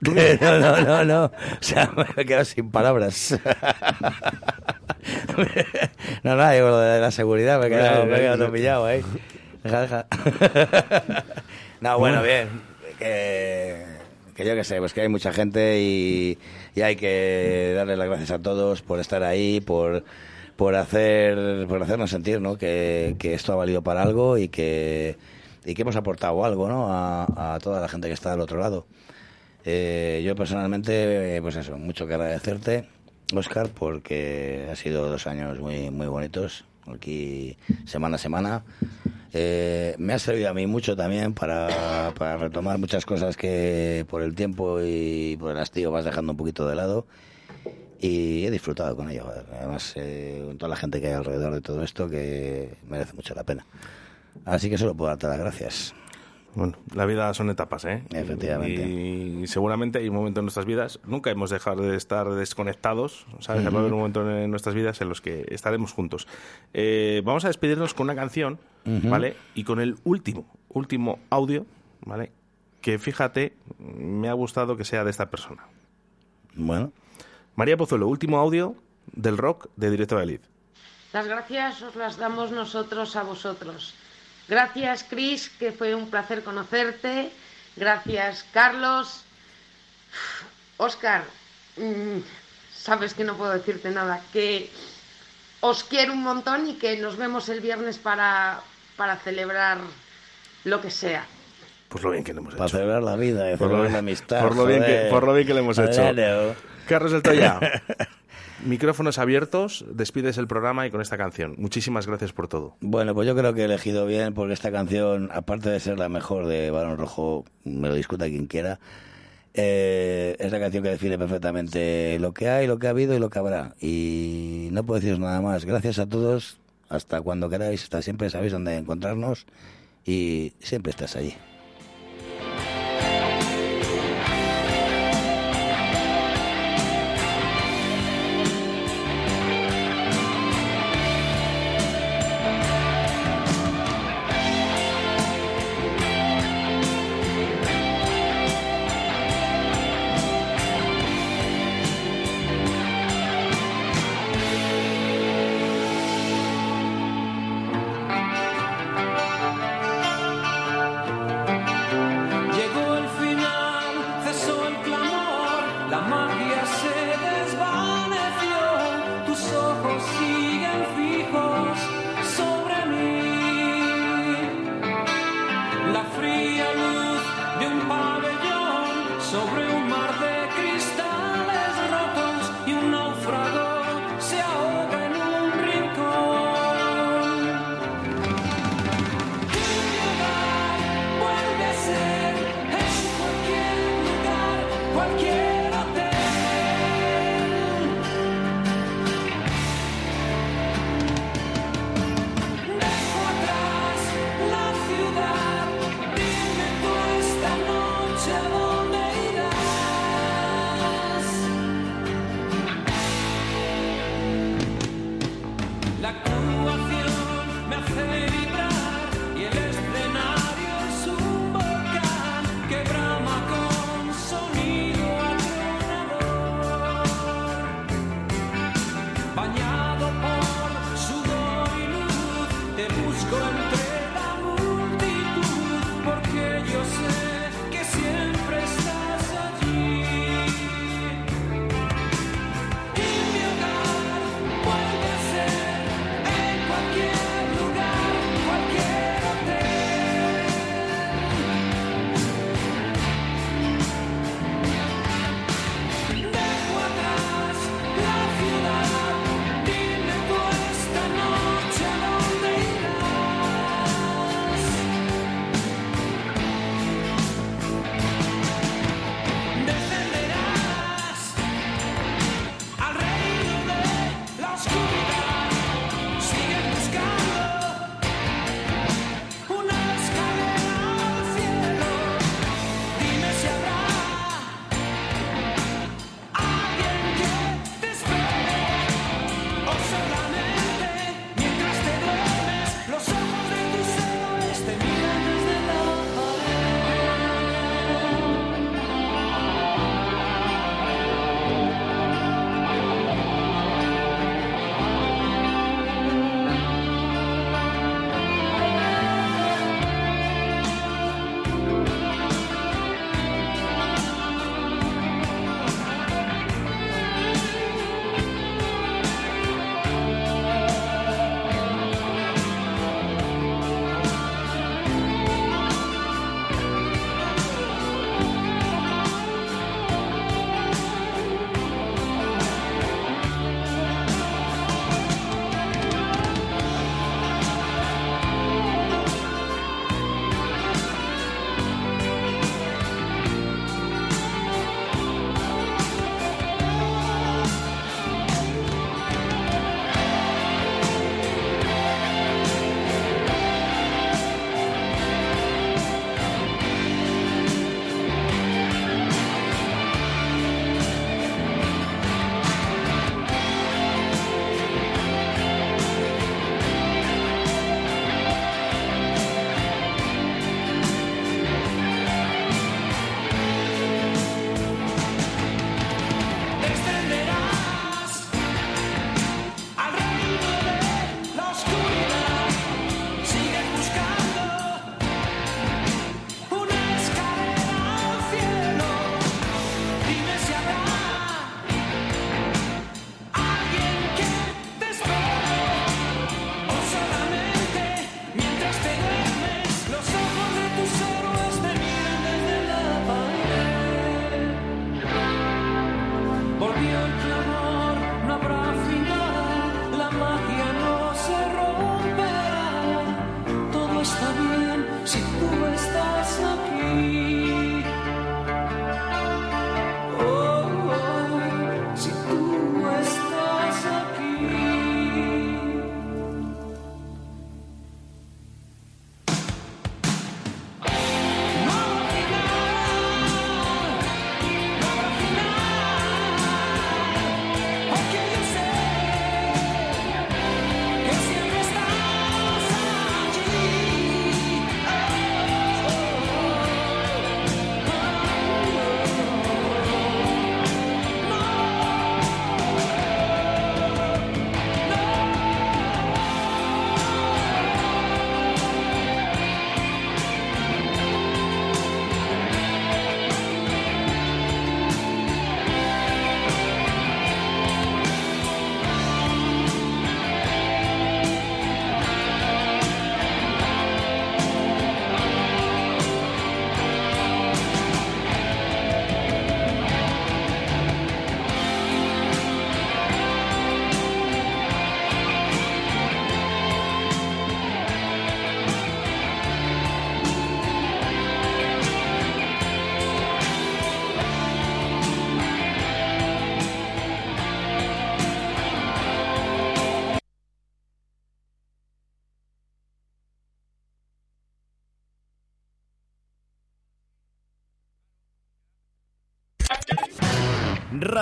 [laughs] No, no, no, no. O sea, me he quedado sin palabras. [laughs] No, no, digo lo de la seguridad, me he quedado, me he quedado todo pillado ahí. Deja, deja. [laughs] No, bueno, bien. Que, que yo qué sé, pues que hay mucha gente y, y hay que darle las gracias a todos por estar ahí, por, por, hacer, por hacernos sentir ¿no? que, que esto ha valido para algo y que, y que hemos aportado algo ¿no? a, a toda la gente que está del otro lado. Eh, yo personalmente, pues eso, mucho que agradecerte, Oscar, porque ha sido dos años muy, muy bonitos, aquí semana a semana. Eh, me ha servido a mí mucho también para, para retomar muchas cosas que por el tiempo y por el hastío vas dejando un poquito de lado. Y he disfrutado con ello, además eh, con toda la gente que hay alrededor de todo esto que merece mucho la pena. Así que solo puedo darte las gracias. Bueno, la vida son etapas, ¿eh? Efectivamente. Y, seguramente hay un momento en nuestras vidas, nunca hemos dejado de estar desconectados, ¿sabes? Va a haber un momento en nuestras vidas en los que estaremos juntos. Eh, vamos a despedirnos con una canción. ¿vale? Y con el último, último audio, ¿vale? Que fíjate, me ha gustado que sea de esta persona. Bueno. María Pozuelo, último audio del rock de Directo de Elite. Las gracias os las damos nosotros a vosotros. Gracias, Chris, que fue un placer conocerte. Gracias, Carlos. Oscar, mm, sabes que no puedo decirte nada, que os quiero un montón y que nos vemos el viernes para, para celebrar lo que sea. Pues lo bien que lo hemos Para hecho. celebrar la vida, y Por lo celebrar bien- la amistad. por lo bien que- por lo bien que lo hemos hecho. Carlos del Toya, [laughs] micrófonos abiertos, despides el programa y con esta canción. Muchísimas gracias por todo. Bueno, pues yo creo que he elegido bien porque esta canción, aparte de ser la mejor de Barón Rojo, me lo discuta quien quiera, eh, es la canción que define perfectamente lo que hay, lo que ha habido y lo que habrá. Y no puedo deciros nada más. Gracias a todos. Hasta cuando queráis. Hasta siempre sabéis dónde encontrarnos. Y siempre estás allí.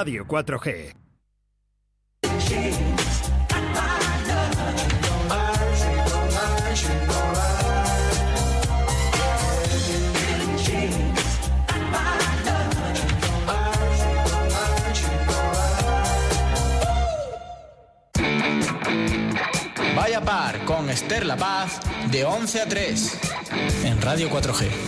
Radio 4G. Vaya par con Esther La Paz de 11 a 3 en Radio 4G.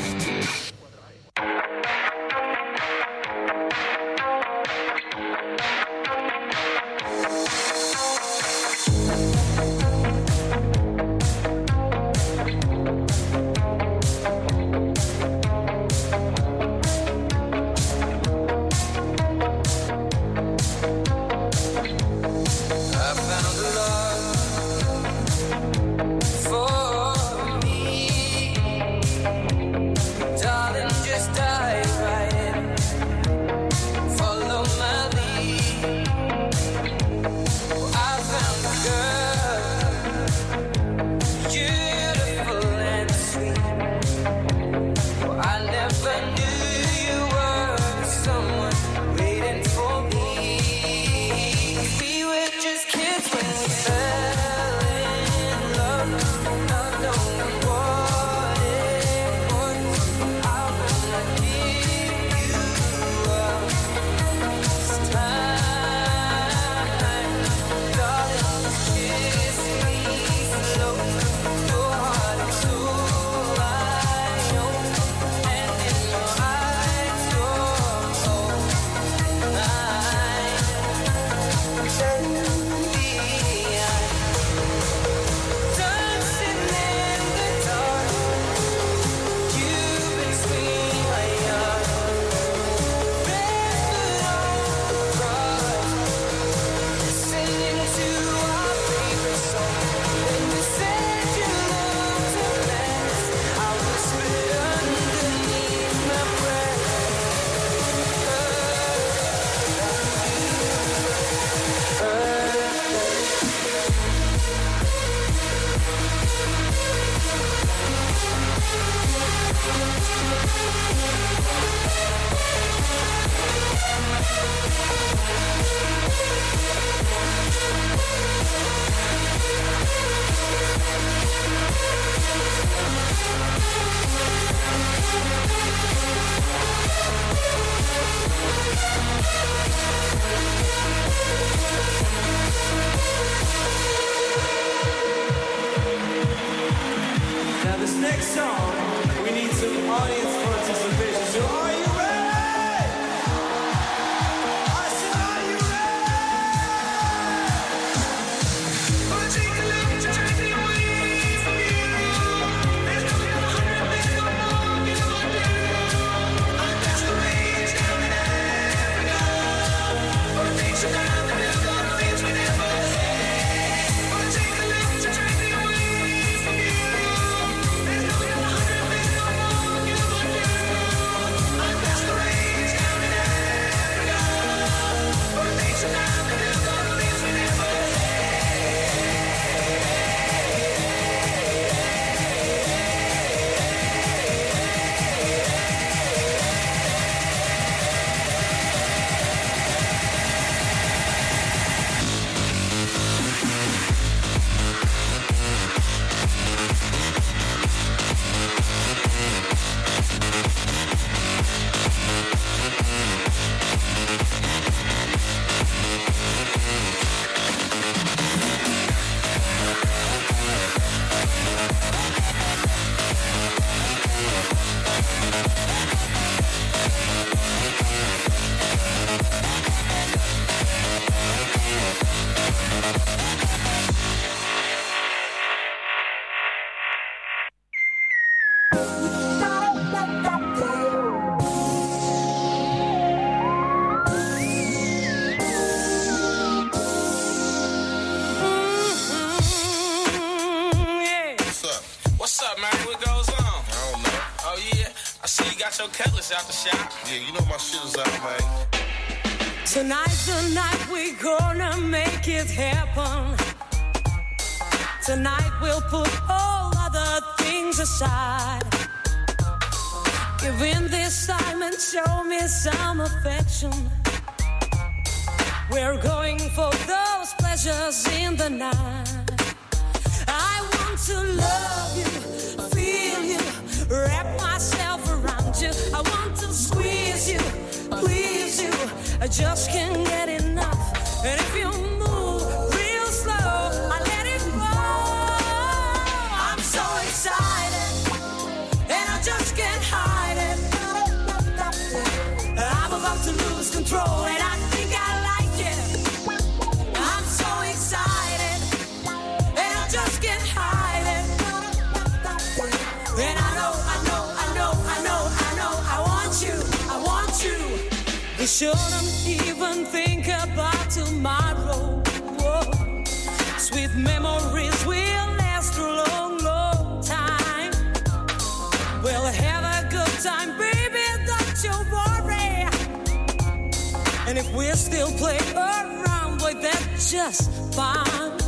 Out the shop. Yeah, you know my shit is out, man. Tonight's the night we're gonna make it happen. Tonight we'll put all other things aside. Give in this time and show me some affection. We're going for those pleasures in the night. I want to love you. I want to squeeze you, please you. I just can't get enough. And if you move real slow, I let it go. I'm so excited, and I just can't hide it. I'm about to lose control, and I We shouldn't even think about tomorrow. Whoa. Sweet memories will last a long, long time. We'll have a good time, baby, don't you worry. And if we still play around, boy, that's just fine.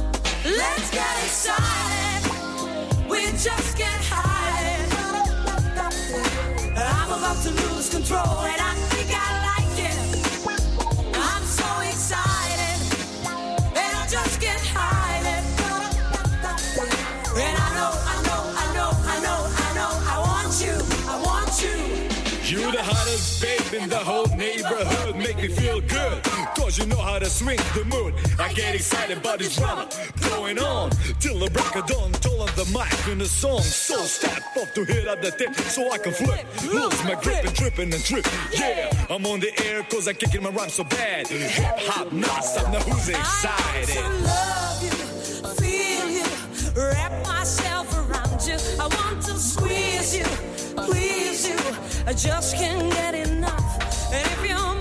Let's get excited. We just can't hide. I'm about to lose control, and I the hottest babe in the whole neighborhood. Make me feel good. Cause you know how to swing the mood. I get excited about this drama going on. Till the break of dawn, toll on the mic in the song. So step up to hit at the tip so I can flip. Lose my grip and tripping and trip. Yeah, I'm on the air cause I'm kicking my rhyme so bad. Hip hop, non stop. Now who's excited? I love you, feel you, wrap myself around you. I want to squeeze you, please you. I just can't get enough. And if you're